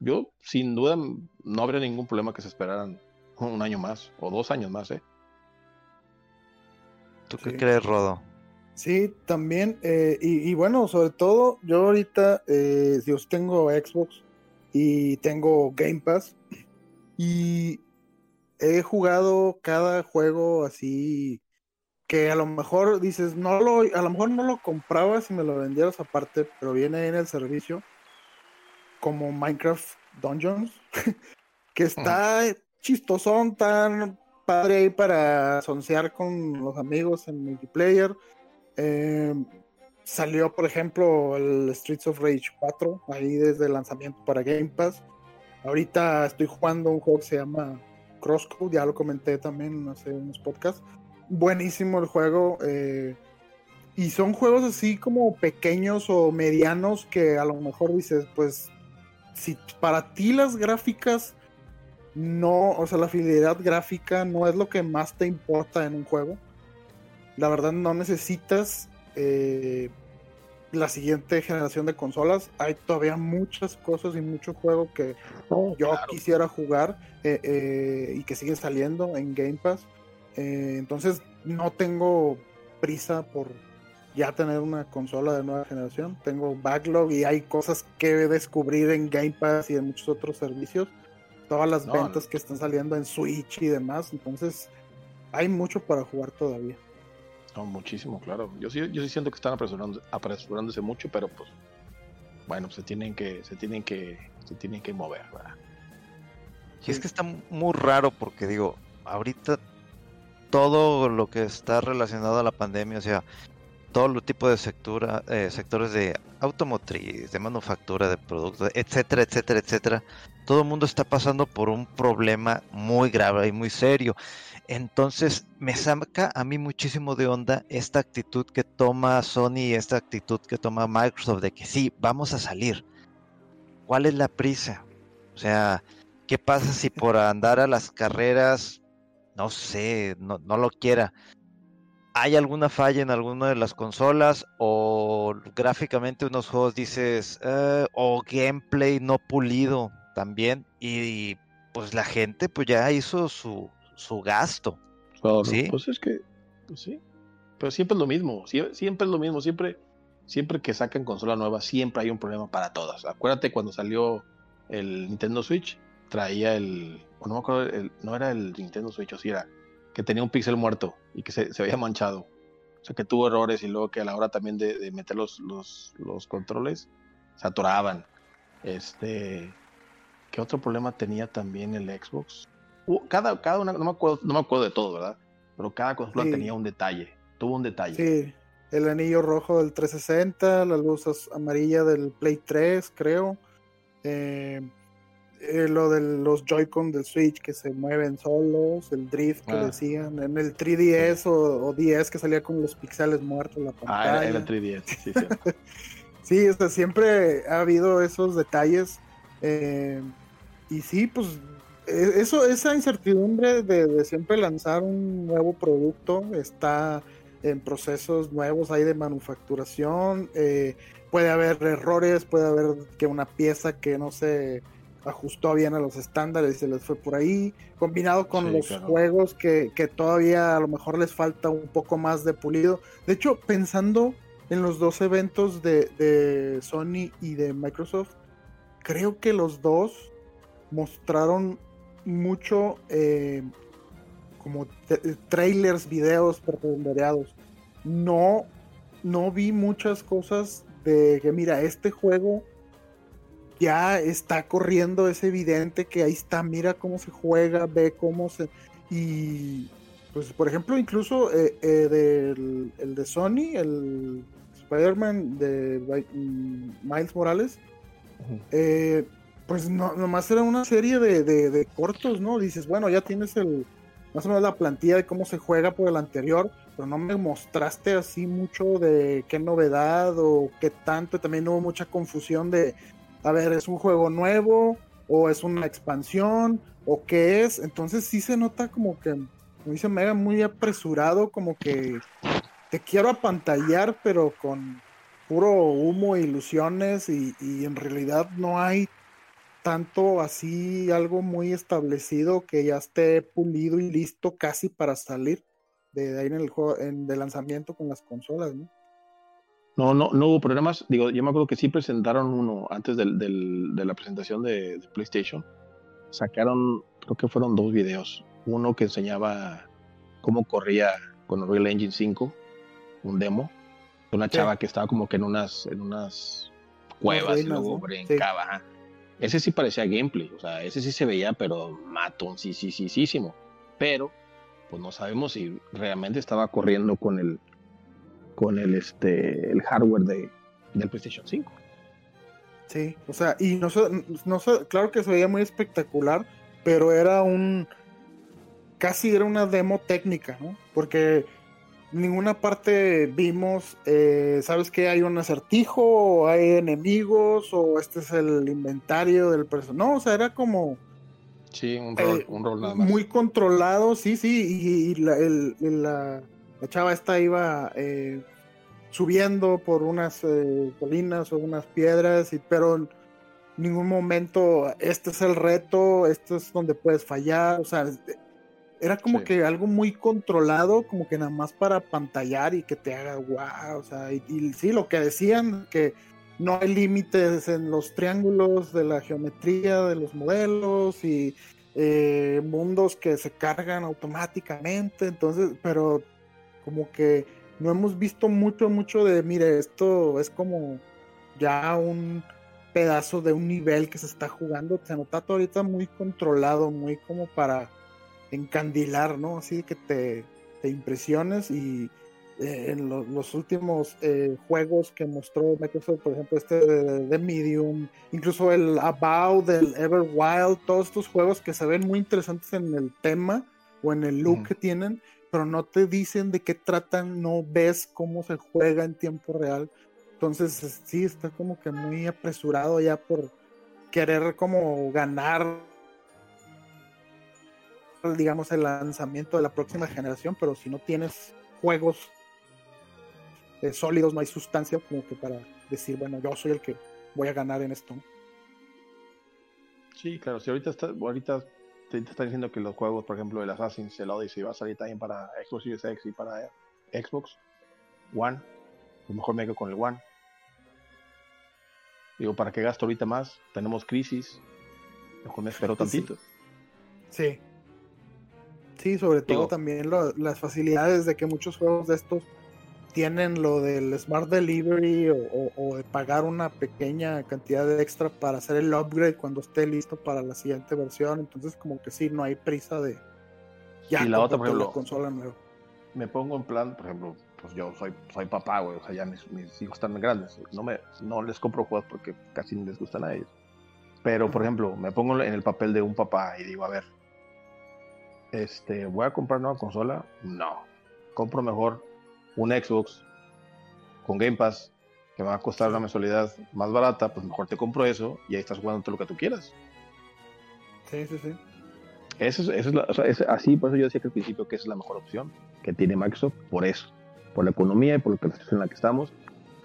yo sin duda no habría ningún problema que se esperaran un año más o dos años más, ¿eh? ¿Tú qué Sí. crees, Rodo? Sí, también. eh, y, y bueno, sobre todo, yo ahorita, eh, yo tengo Xbox y tengo Game Pass. Y he jugado cada juego así que a lo mejor dices, no lo, a lo mejor no lo compraba si me lo vendieras aparte, pero viene en el servicio. Como Minecraft Dungeons, que está chistosón, tan padre ahí para soncear con los amigos en multiplayer. Eh, salió, por ejemplo, el Streets of Rage 4, ahí desde el lanzamiento para Game Pass. Ahorita estoy jugando un juego que se llama Crosscode, ya lo comenté también hace unos podcasts. Buenísimo el juego. eh, y son juegos así como pequeños o medianos que a lo mejor dices, pues, si para ti las gráficas no, o sea, la fidelidad gráfica no es lo que más te importa en un juego. La verdad no necesitas eh, la siguiente generación de consolas. Hay todavía muchas cosas y mucho juego que yo quisiera jugar eh, eh, y que siguen saliendo en Game Pass. Eh, entonces no tengo prisa por ya tener una consola de nueva generación. Tengo backlog y hay cosas que descubrir en Game Pass y en muchos otros servicios. Todas las No, ventas no. que están saliendo en Switch y demás. Entonces hay mucho para jugar todavía. No, muchísimo, claro. Yo sí, yo sí siento que están apresurando, apresurándose mucho, pero pues bueno, se tienen que, se tienen que, se tienen que mover, ¿verdad? Y es que está muy raro porque digo, ahorita todo lo que está relacionado a la pandemia, o sea, todo lo tipo de sectura, eh, sectores de automotriz, de manufactura de productos, etcétera, etcétera, etcétera, todo el mundo está pasando por un problema muy grave y muy serio. Entonces me saca a mí muchísimo de onda esta actitud que toma Sony y esta actitud que toma Microsoft de que sí, vamos a salir. ¿Cuál es la prisa? O sea, ¿qué pasa si por andar a las carreras, no sé, no, no lo quiera? ¿Hay alguna falla en alguna de las consolas? ¿O gráficamente unos juegos dices, "Eh", o gameplay no pulido también? Y, pues la gente pues ya hizo su, su gasto. Claro, Sí. Pues es que, pues sí. Pero siempre es lo mismo, sie- siempre, es lo mismo, siempre, siempre que sacan consola nueva, siempre hay un problema para todas. Acuérdate cuando salió el Nintendo Switch, traía el, o no me acuerdo, el- no era el Nintendo Switch, o sí era, que tenía un píxel muerto y que se, se había manchado. O sea, que tuvo errores y luego que a la hora también de, de meter los, los, los controles, se atoraban. Este, ¿qué otro problema tenía también el Xbox? Cada, cada una, no me acuerdo, no me acuerdo de todo, ¿verdad? Pero cada consola Sí. tenía un detalle, tuvo un detalle. Sí, el anillo rojo del 360, la luz amarilla del Play 3, creo. Eh, eh, lo de los Joy-Con del Switch que se mueven solos, el drift que Ah. decían, en el 3DS o, o 10 que salía con los píxeles muertos en la Ah, pantalla. era, era el 3DS, sí, sí. Sí, o sea, siempre ha habido esos detalles. eh, y sí, pues eso, esa incertidumbre de, de siempre lanzar un nuevo producto está en procesos nuevos ahí de manufacturación. eh, puede haber errores, puede haber que una pieza que no se ajustó bien a los estándares y se les fue por ahí, combinado con Sí, los claro. juegos que, que todavía a lo mejor les falta un poco más de pulido. De hecho, pensando en los dos eventos de, de Sony y de Microsoft, creo que los dos mostraron mucho eh, como trailers, videos preponderados. No, no vi muchas cosas de que, mira, este juego ya está corriendo, es evidente que ahí está, mira cómo se juega, ve cómo se... Y pues, por ejemplo, incluso eh, eh, del el de Sony, el Spider-Man de mm, Miles Morales, eh, pues no, nomás era una serie de, de- cortos, ¿no? Dices, bueno, ya tienes el más o menos la plantilla de cómo se juega por el anterior, pero no me mostraste así mucho de qué novedad o qué tanto. También hubo mucha confusión de, a ver, ¿es un juego nuevo o es una expansión o qué es? Entonces sí se nota como que, como dice Mega, muy apresurado, como que te quiero apantallar, pero con puro humo ilusiones y en realidad no hay tanto así algo muy establecido que ya esté pulido y listo casi para salir. de, ahí en el juego en, de lanzamiento con las consolas, ¿no? No, no, no hubo problemas. Digo, yo me acuerdo que sí presentaron uno antes del, del, de la presentación de, de, PlayStation. Sacaron, creo que fueron dos videos. Uno que enseñaba cómo corría con Unreal Engine 5, un demo. Una chava sí. que estaba como que en unas, en unas cuevas reinas, y luego ¿no? brincaba. Sí. Ese sí parecía gameplay, o sea, ese sí se veía, pero matón, sí, sí, sí, sí. Pero, pues no sabemos si realmente estaba corriendo con el, con el, este, el hardware de, del PlayStation 5. Sí, o sea, y no, no, claro que se veía muy espectacular, pero era un, casi era una demo técnica, ¿no? Porque ninguna parte vimos, eh, ¿sabes que Hay un acertijo, o hay enemigos, o este es el inventario del personaje. No, o sea, era como... Sí, un rol, eh, un rol nada más. Muy controlado, sí, sí, y, y la, el, la, la, chava esta iba eh, subiendo por unas eh, colinas o unas piedras, y, pero en ningún momento este es el reto, esto es donde puedes fallar, o sea, era como sí. que algo muy controlado, como que nada más para pantallar y que te haga wow, o sea, y, y sí, lo que decían, que no hay límites en los triángulos de la geometría de los modelos y eh, mundos que se cargan automáticamente, entonces, pero como que no hemos visto mucho, mucho de, mire, esto es como ya un pedazo de un nivel que se está jugando, se nota todo ahorita muy controlado, muy como para encandilar, ¿no? Así que te, te impresiones y eh, en lo, los últimos eh, juegos que mostró Microsoft, por ejemplo, este de, de, Medium, incluso el About, el Everwild, todos estos juegos que se ven muy interesantes en el tema o en el look mm. que tienen, pero no te dicen de qué tratan, no ves cómo se juega en tiempo real. Entonces, sí, está como que muy apresurado ya por querer como ganar digamos el lanzamiento de la próxima generación, pero si no tienes juegos eh, sólidos, no hay sustancia como que para decir, bueno, yo soy el que voy a ganar en esto. Sí, claro, si ahorita está, ahorita te, te están diciendo que los juegos, por ejemplo, el Assassin's, el Odyssey va a salir también para Xbox Series X y para Xbox One, pues mejor me quedo con el One. Digo, ¿para qué gasto ahorita más? Tenemos crisis, mejor me espero tantito. Sí. sí. Sí, sobre todo Digo, también lo, las facilidades de que muchos juegos de estos tienen lo del Smart Delivery o, o, o, de pagar una pequeña cantidad de extra para hacer el upgrade cuando esté listo para la siguiente versión. Entonces, como que sí, no hay prisa de ya y la otra, por ejemplo, la consola nueva. Me pongo en plan, por ejemplo, pues yo soy, soy papá, güey, o sea, ya mis, mis, hijos están grandes. No, me, no les compro juegos porque casi no les gustan a ellos. Pero, por ejemplo, me pongo en el papel de un papá y digo, a ver, este, ¿voy a comprar nueva consola? No. Compro mejor un Xbox con Game Pass que me va a costar una mensualidad más barata, pues mejor te compro eso y ahí estás jugando todo lo que tú quieras. Sí, sí, sí. Eso, eso es, la, o sea, es así, por eso yo decía que al principio que esa es la mejor opción que tiene Microsoft, por eso, por la economía y por la situación en la que estamos.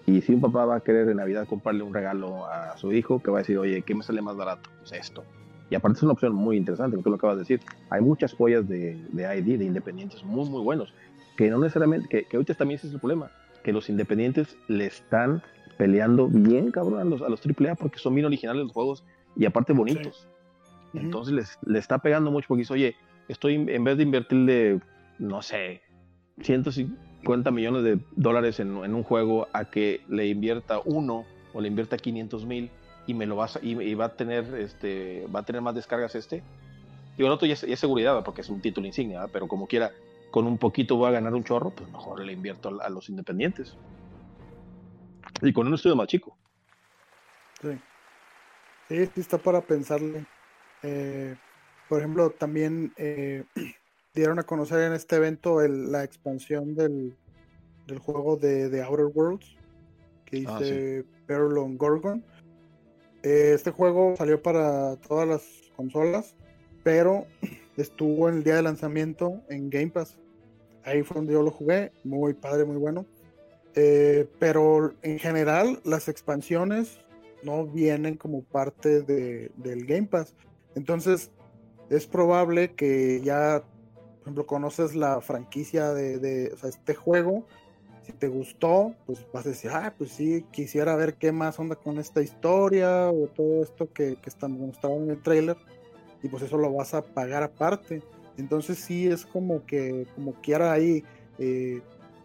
Y si un papá va a querer en Navidad comprarle un regalo a su hijo, que va a decir, oye, ¿qué me sale más barato? Pues esto. Y aparte es una opción muy interesante, como tú lo acabas de decir. Hay muchas joyas de, de ID, de independientes muy, muy buenos, que no necesariamente, que, que ahorita también ese es el problema, que los independientes le están peleando bien, cabrón, a los, a los AAA porque son bien originales los juegos y aparte bonitos. Sí. Entonces les, les, está pegando mucho porque dice, oye, estoy en vez de invertirle, no sé, 150 millones de dólares en, en un juego a que le invierta uno o le invierta 500 mil y me lo vas a, y, y, va a tener este va a tener más descargas este. Digo el otro ya es, ya es seguridad porque es un título insignia ¿verdad? pero como quiera con un poquito voy a ganar un chorro pues mejor le invierto a, a los independientes. Y con un estudio más chico. Sí. Sí, sí está para pensarle. Eh, por ejemplo también eh, dieron a conocer en este evento el, la expansión del, del juego de, de Outer Worlds que dice ah, sí. Perlon Gorgon este juego salió para todas las consolas, pero estuvo en el día de lanzamiento en Game Pass. Ahí fue donde yo lo jugué, muy padre, muy bueno. Eh, pero en general las expansiones no vienen como parte de, del Game Pass. Entonces es probable que ya por ejemplo, conoces la franquicia de, este juego, si te gustó, pues vas a decir, ah, pues sí, quisiera ver qué más onda con esta historia o todo esto que, que está mostrado en el trailer, y pues eso lo vas a pagar aparte. Entonces sí es como que, como quiera ahí eh,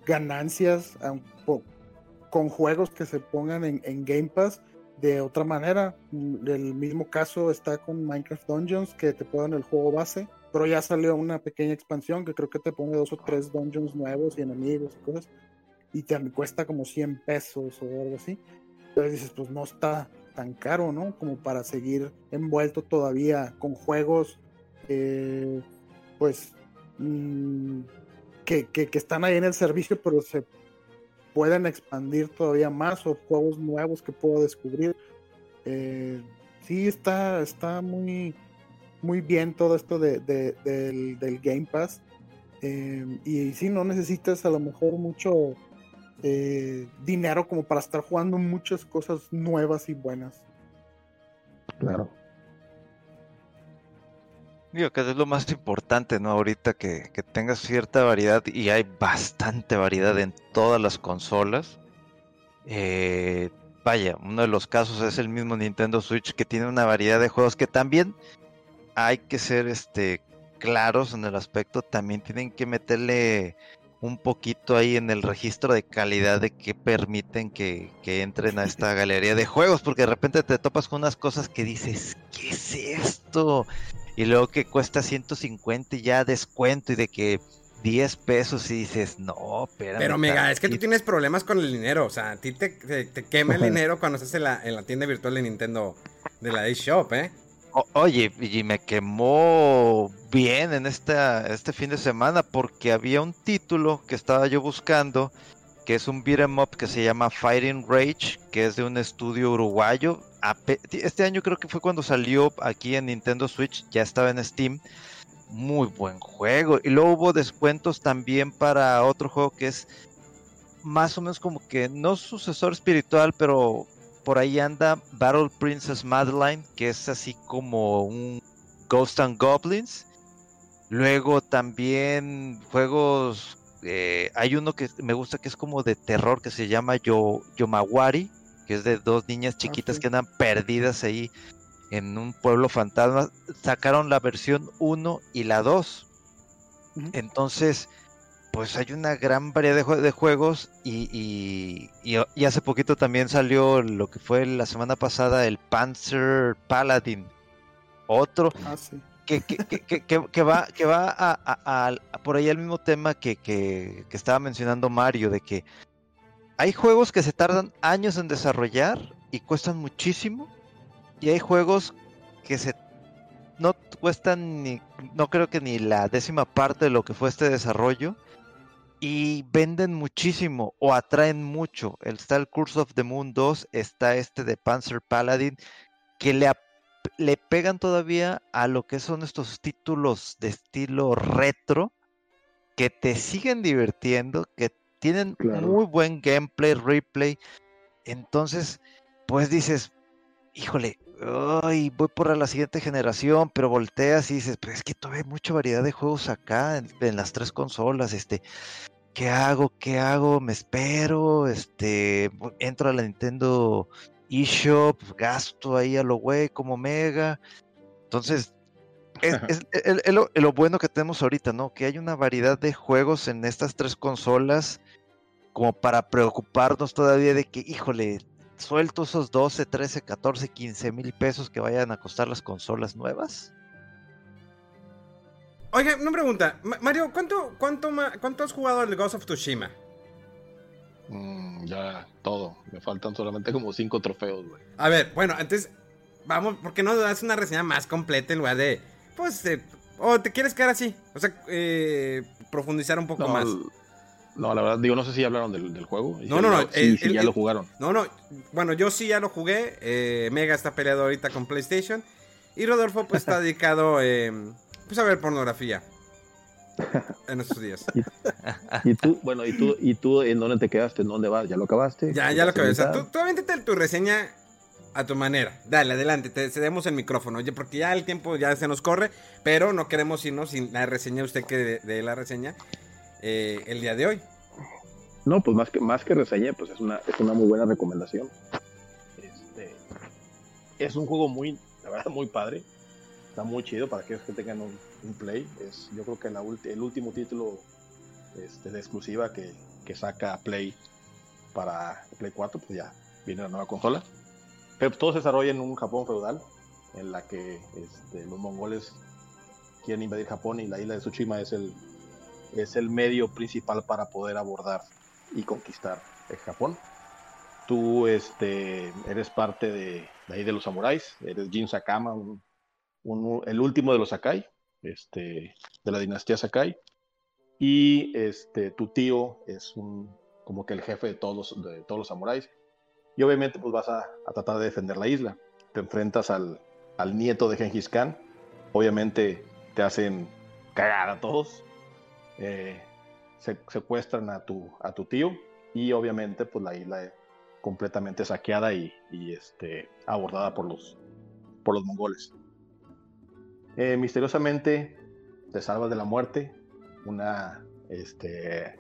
ganancias con juegos que se pongan en, en Game Pass de otra manera. Mm, El mismo caso está con Minecraft Dungeons, que te pueden el juego base, pero ya salió una pequeña expansión que creo que te pone dos o tres dungeons nuevos y enemigos y cosas, y te cuesta como 100 pesos o algo así. Entonces dices, pues no está tan caro, ¿no? Como para seguir envuelto todavía con juegos, pues, mm, que, que, están ahí en el servicio, pero se pueden expandir todavía más o juegos nuevos que puedo descubrir. Eh, sí, está, está muy, muy bien todo esto de, de- del, del Game Pass. Eh, y sí, no necesitas a lo mejor mucho eh, dinero como para estar jugando muchas cosas nuevas y buenas. Claro. Digo que es lo más importante, ¿no? Ahorita que, que tengas cierta variedad y hay bastante variedad en todas las consolas. Eh, vaya, uno de los casos es el mismo Nintendo Switch que tiene una variedad de juegos que también hay que ser este claros en el aspecto, también tienen que meterle un poquito ahí en el registro de calidad de que permiten que, que entren a esta galería de juegos, porque de repente te topas con unas cosas que dices, ¿qué es esto? Y luego que cuesta 150 y ya descuento y de que 10 pesos y dices, no, espérame. Pero Mega, es que tú tantito". tienes problemas con el dinero. O sea, a ti te, te- te quema el dinero cuando estás en la, en la tienda virtual de Nintendo de la eShop, ¿eh? O- oye, y me quemó bien en esta, este fin de semana porque había un título que estaba yo buscando que es un beat 'em up que se llama Fighting Rage, que es de un estudio uruguayo. Este año creo que fue cuando salió aquí en Nintendo Switch, ya estaba en Steam. Muy buen juego. Y luego hubo descuentos también para otro juego que es más o menos como que no sucesor espiritual, pero por ahí anda Battle Princess Madeline, que es así como un Ghost and Goblins. Luego también juegos, eh, hay uno que me gusta que es como de terror, que se llama Yo, Yomawari, que es de dos niñas chiquitas que andan perdidas ahí en un pueblo fantasma. Sacaron la versión 1 y la 2. Ujú. Entonces, pues hay una gran variedad de, jue- de juegos y, y- y- y hace poquito también salió lo que fue la semana pasada el Panzer Paladin. Otro Ah, sí. Que, que, que- que- va, que va a, a- por ahí el mismo tema que, estaba mencionando Mario, de que hay juegos que se tardan años en desarrollar y cuestan muchísimo, y hay juegos que se no cuestan ni, no creo que ni la décima parte de lo que fue este desarrollo, y venden muchísimo o atraen mucho. Está el Curse of the Moon 2, está este de Panzer Paladin, que le le pegan todavía a lo que son estos títulos de estilo retro que te siguen divirtiendo, que tienen Claro. muy buen gameplay, replay. Entonces, pues dices, híjole, ay, voy por la siguiente generación, pero volteas y dices, pues es que todavía hay mucha variedad de juegos acá en, en las tres consolas, este, ¿qué hago? ¿Qué hago? ¿Me espero? Este, entro a la Nintendo eShop, gasto ahí a lo güey como mega. Entonces, es, es- es- es lo, es lo bueno que tenemos ahorita, ¿no? Que hay una variedad de juegos en estas tres consolas como para preocuparnos todavía de que, híjole, suelto esos 12, 13, 14, 15 mil pesos que vayan a costar las consolas nuevas. Oiga, una pregunta. Ma- Mario, ¿cuánto, cuánto, ¿cuánto has jugado el Ghost of Tsushima? Mm, ya, todo. Me faltan solamente como cinco trofeos, güey. A ver, bueno, entonces, vamos, ¿por qué no das una reseña más completa en lugar de, pues, eh, o te quieres quedar así? O sea, eh, profundizar un poco No, más. no, la verdad, digo, no sé si ya hablaron del, del juego. No, si no, no, ya- Sí, el- sí, el- ya el- lo jugaron. No, no, bueno, yo sí ya lo jugué. eh, Mega está peleado ahorita con PlayStation. Y Rodolfo, pues, está dedicado, eh, pues, a ver pornografía. En estos días. Y tú, bueno, y tú, y tú, ¿en dónde te quedaste? ¿En dónde vas? ¿Ya lo acabaste? Ya, ya lo acabé. O sea, ¿Estás tú, tú tu reseña a tu manera. Dale, adelante, te cedemos el micrófono. Oye, porque ya el tiempo ya se nos corre, pero no queremos irnos sin la reseña, usted que de, la reseña eh, el día de hoy. No, pues más que, más que reseña, pues es una, es una muy buena recomendación. Este, es un juego muy, la verdad, muy padre. Está muy chido para aquellos que tengan un, play. Es, yo creo que la el último título este, de exclusiva que, que saca Play para Play 4, pues ya viene la nueva consola. Pero todo se desarrolla en un Japón feudal, en la que este, los mongoles quieren invadir Japón y la isla de Tsushima es el, es el medio principal para poder abordar y conquistar el Japón. Tú este, eres parte de, ahí de los samuráis, eres Jin Sakama, el último de los Sakai, este, de la dinastía Sakai, y este, tu tío es un, como que el jefe de todos, de todos los samuráis, y obviamente pues vas a, tratar de defender la isla. Te enfrentas al, al nieto de Genghis Khan, obviamente te hacen cagar a todos, eh, se, secuestran a tu, a tu tío. Y obviamente pues la isla es completamente saqueada y, este, abordada por los, por los mongoles. Eh, misteriosamente te salvas de la muerte, una este,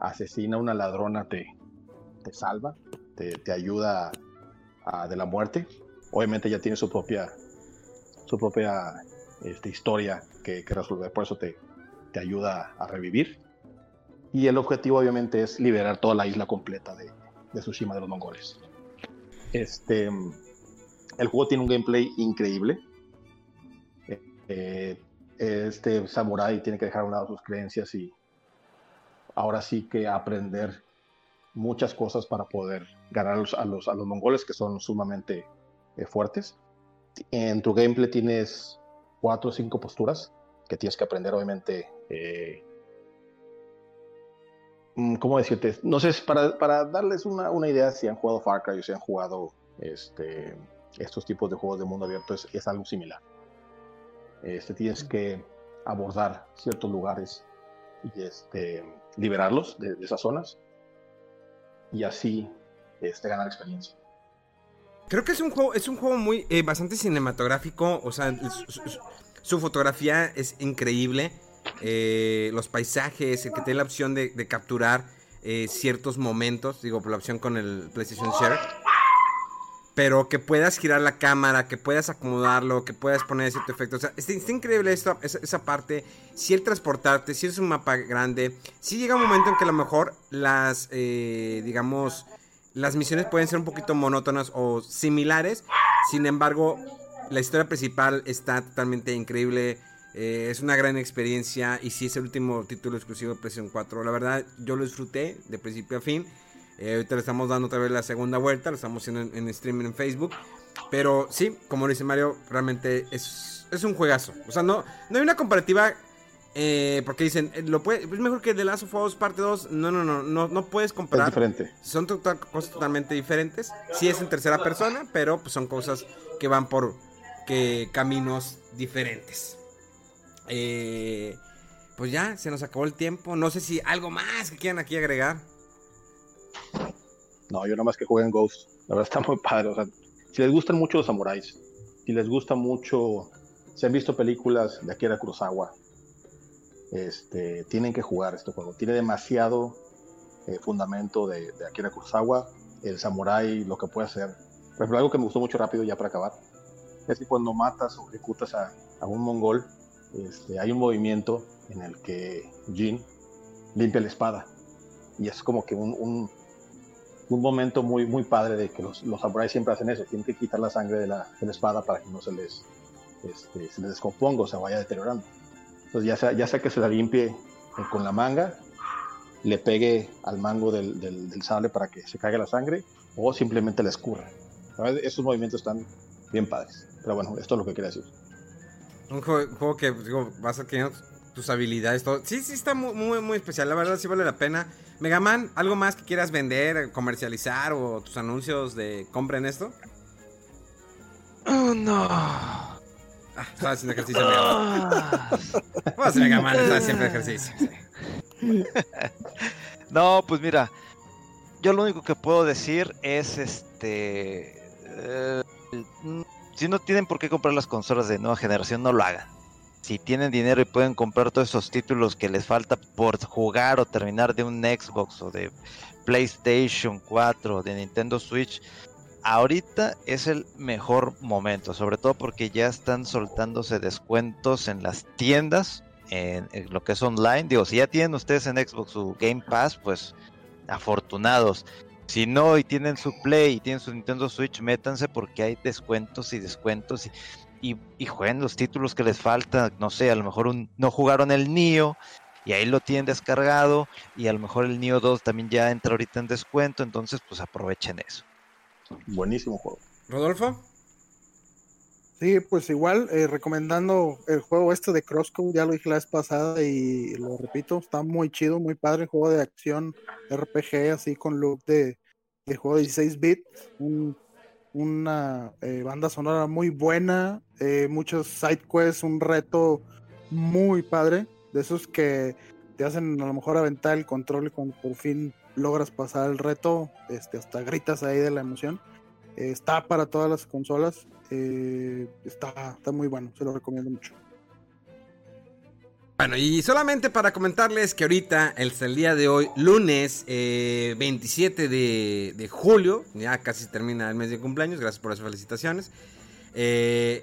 asesina, una ladrona te, salva, te, ayuda de la muerte. Obviamente ya tiene su propia, su propia este, historia que, resolver, por eso te, te ayuda a revivir. Y el objetivo obviamente es liberar toda la isla completa de, de Tsushima de los mongoles. Este, el juego tiene un gameplay increíble. Eh, este samurai tiene que dejar a un lado sus creencias y ahora sí que aprender muchas cosas para poder ganar a los, a los, mongoles que son sumamente eh, fuertes. En tu gameplay tienes cuatro o cinco posturas que tienes que aprender, obviamente. Eh, mm, ¿Cómo decirte? No sé, para, para darles una, una, idea, si han jugado Far Cry o si han jugado este, estos tipos de juegos de mundo abierto, es, es algo similar. Este, tienes que abordar ciertos lugares y este, liberarlos de, esas zonas y así este, ganar experiencia. Creo que es un juego, es un juego muy eh, bastante cinematográfico, o sea, su, fotografía es increíble, eh, los paisajes, el que tiene la opción de, capturar eh, ciertos momentos, digo, por la opción con el PlayStation Share pero que puedas girar la cámara, que puedas acomodarlo, que puedas poner cierto efecto. O sea, está, increíble esa, esa, parte. Si el transportarte, si es un mapa grande, si llega un momento en que a lo mejor las, eh, digamos, las misiones pueden ser un poquito monótonas o similares. Sin embargo, la historia principal está totalmente increíble. Eh, es una gran experiencia y si es el último título exclusivo de PlayStation 4. La verdad, yo lo disfruté de principio a fin. Eh, ahorita le estamos dando otra vez la segunda vuelta, lo estamos haciendo en, streaming en Facebook. Pero sí, como dice Mario, realmente es, es un juegazo. O sea, no, no hay una comparativa eh, porque dicen, eh, lo puede, es mejor que The Last of Us parte 2. No, no, no, no, no puedes comparar. Es diferente. Son cosas totalmente diferentes. Sí es en tercera persona, pero pues, son cosas que van por que caminos diferentes. pues ya, se nos acabó el tiempo. No sé si algo más que quieran aquí agregar. No, yo nada más que jueguen Ghost. La verdad está muy padre. O sea, si les gustan mucho los samuráis, si les gusta mucho, si han visto películas de Akira Kurosawa, este, tienen que jugar este juego. Tiene demasiado eh, fundamento de, Akira Kurosawa. El samurái, lo que puede hacer. Por ejemplo, algo que me gustó mucho rápido ya para acabar, es que cuando matas o ejecutas a, un mongol, este, hay un movimiento en el que Jin limpia la espada. Y es como que un, un momento muy, muy padre de que los, los samuráis siempre hacen eso, tienen que quitar la sangre de la, de la espada para que no se les, este, se les descomponga o se vaya deteriorando. Entonces ya sea, ya sea que se la limpie eh, con la manga, le pegue al mango del, del, sable para que se caiga la sangre o simplemente la escurra. Esos movimientos están bien padres. Pero bueno, esto es lo que quería decir. Un juego, que digo, vas a tener tus habilidades, todo. Sí, sí, está muy, muy, muy especial. La verdad, sí vale la pena. Megaman, ¿algo más que quieras vender, comercializar o tus anuncios de compren esto? Oh, no. Ah, estaba haciendo ejercicio Megaman. Vamos, Megaman, está haciendo ejercicio. no, pues mira, yo lo único que puedo decir es este. Eh, si no tienen por qué comprar las consolas de nueva generación, no lo hagan. Si tienen dinero y pueden comprar todos esos títulos que les falta por jugar o terminar de un Xbox o de PlayStation 4 o de Nintendo Switch, ahorita es el mejor momento, sobre todo porque ya están soltándose descuentos en las tiendas, en, lo que es online. Digo, si ya tienen ustedes en Xbox su Game Pass, pues afortunados. Si no y tienen su Play y tienen su Nintendo Switch, métanse porque hay descuentos y descuentos y, jueguen los títulos que les falta. No sé, a lo mejor no jugaron el Nio y ahí lo tienen descargado y a lo mejor el Nio 2 también ya entra ahorita en descuento, entonces pues aprovechen eso. Buenísimo juego. ¿Rodolfo? Sí, pues igual, eh, recomendando el juego este de Crosscode, ya lo dije la vez pasada y lo repito, está muy chido, muy padre, juego de acción RPG, así con look de, juego de 16 bits, una eh, banda sonora muy buena, eh, muchos side quests, un reto muy padre, de esos que te hacen a lo mejor aventar el control y cuando por fin logras pasar el reto, este, hasta gritas ahí de la emoción. está para todas las consolas, eh, está, está muy bueno, se lo recomiendo mucho. Bueno, y solamente para comentarles que ahorita, el, el día de hoy, lunes 27 eh, de, julio, ya casi termina el mes de cumpleaños, gracias por las felicitaciones. Eh,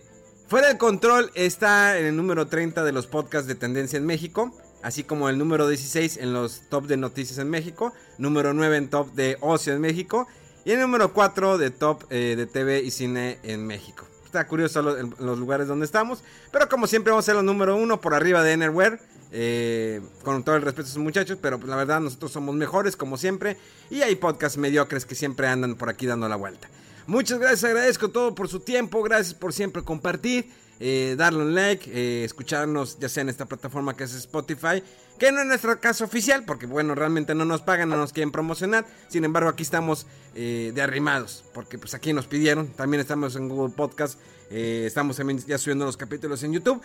fuera de control está en el número 30 de los podcasts de tendencia en México, así como el número 16 en los top de noticias en México, número 9 en top de ocio en México y el número 4 de top eh, de TV y cine en México. Está curioso los, lugares donde estamos. Pero como siempre vamos a ser los número 1 por arriba de Enerware. Eh, con todo el respeto a sus muchachos. Pero pues, la verdad nosotros somos mejores como siempre. Y hay podcasts mediocres que siempre andan por aquí dando la vuelta. Muchas gracias, agradezco todo por su tiempo. Gracias por siempre compartir. Eh, darle un like, eh, escucharnos ya sea en esta plataforma que es Spotify, que no es nuestro caso oficial, porque bueno, realmente no nos pagan, no nos quieren promocionar, sin embargo aquí estamos eh, de arrimados, porque pues aquí nos pidieron, también estamos en Google Podcast, estamos también ya subiendo los capítulos en YouTube.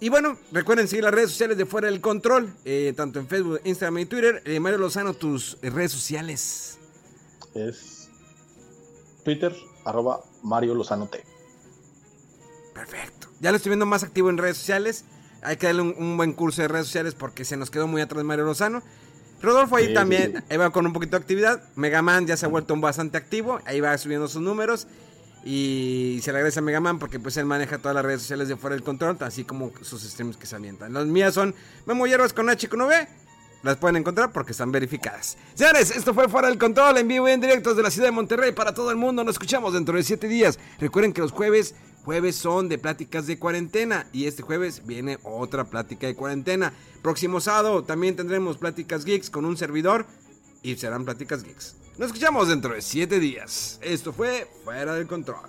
Y bueno, recuerden seguir las redes sociales de Fuera del Control, tanto en Facebook, Instagram y Twitter. Mario Lozano, tus redes sociales. Es Twitter, arroba Mario Lozano T. Perfecto. Ya lo estoy viendo más activo en redes sociales. Hay que darle un, buen curso de redes sociales porque se nos quedó muy atrás Mario Lozano. Rodolfo ahí también, ahí va con un poquito de actividad. Megaman ya se ha vuelto un bastante activo, ahí va subiendo sus números. Y se le agradece a Megaman porque pues él maneja todas las redes sociales de fuera del control, así como sus streams que se avientan. Las mías son Memo Hierbas con H con V. Las pueden encontrar porque están verificadas. Señores, esto fue Fuera del Control en vivo y en directo desde la ciudad de Monterrey para todo el mundo. Nos escuchamos dentro de 7 días. Recuerden que los jueves Jueves son de pláticas de cuarentena y este jueves viene otra plática de cuarentena. Próximo sábado también tendremos pláticas geeks con un servidor y serán pláticas geeks. Nos escuchamos dentro de 7 días. Esto fue Fuera del Control.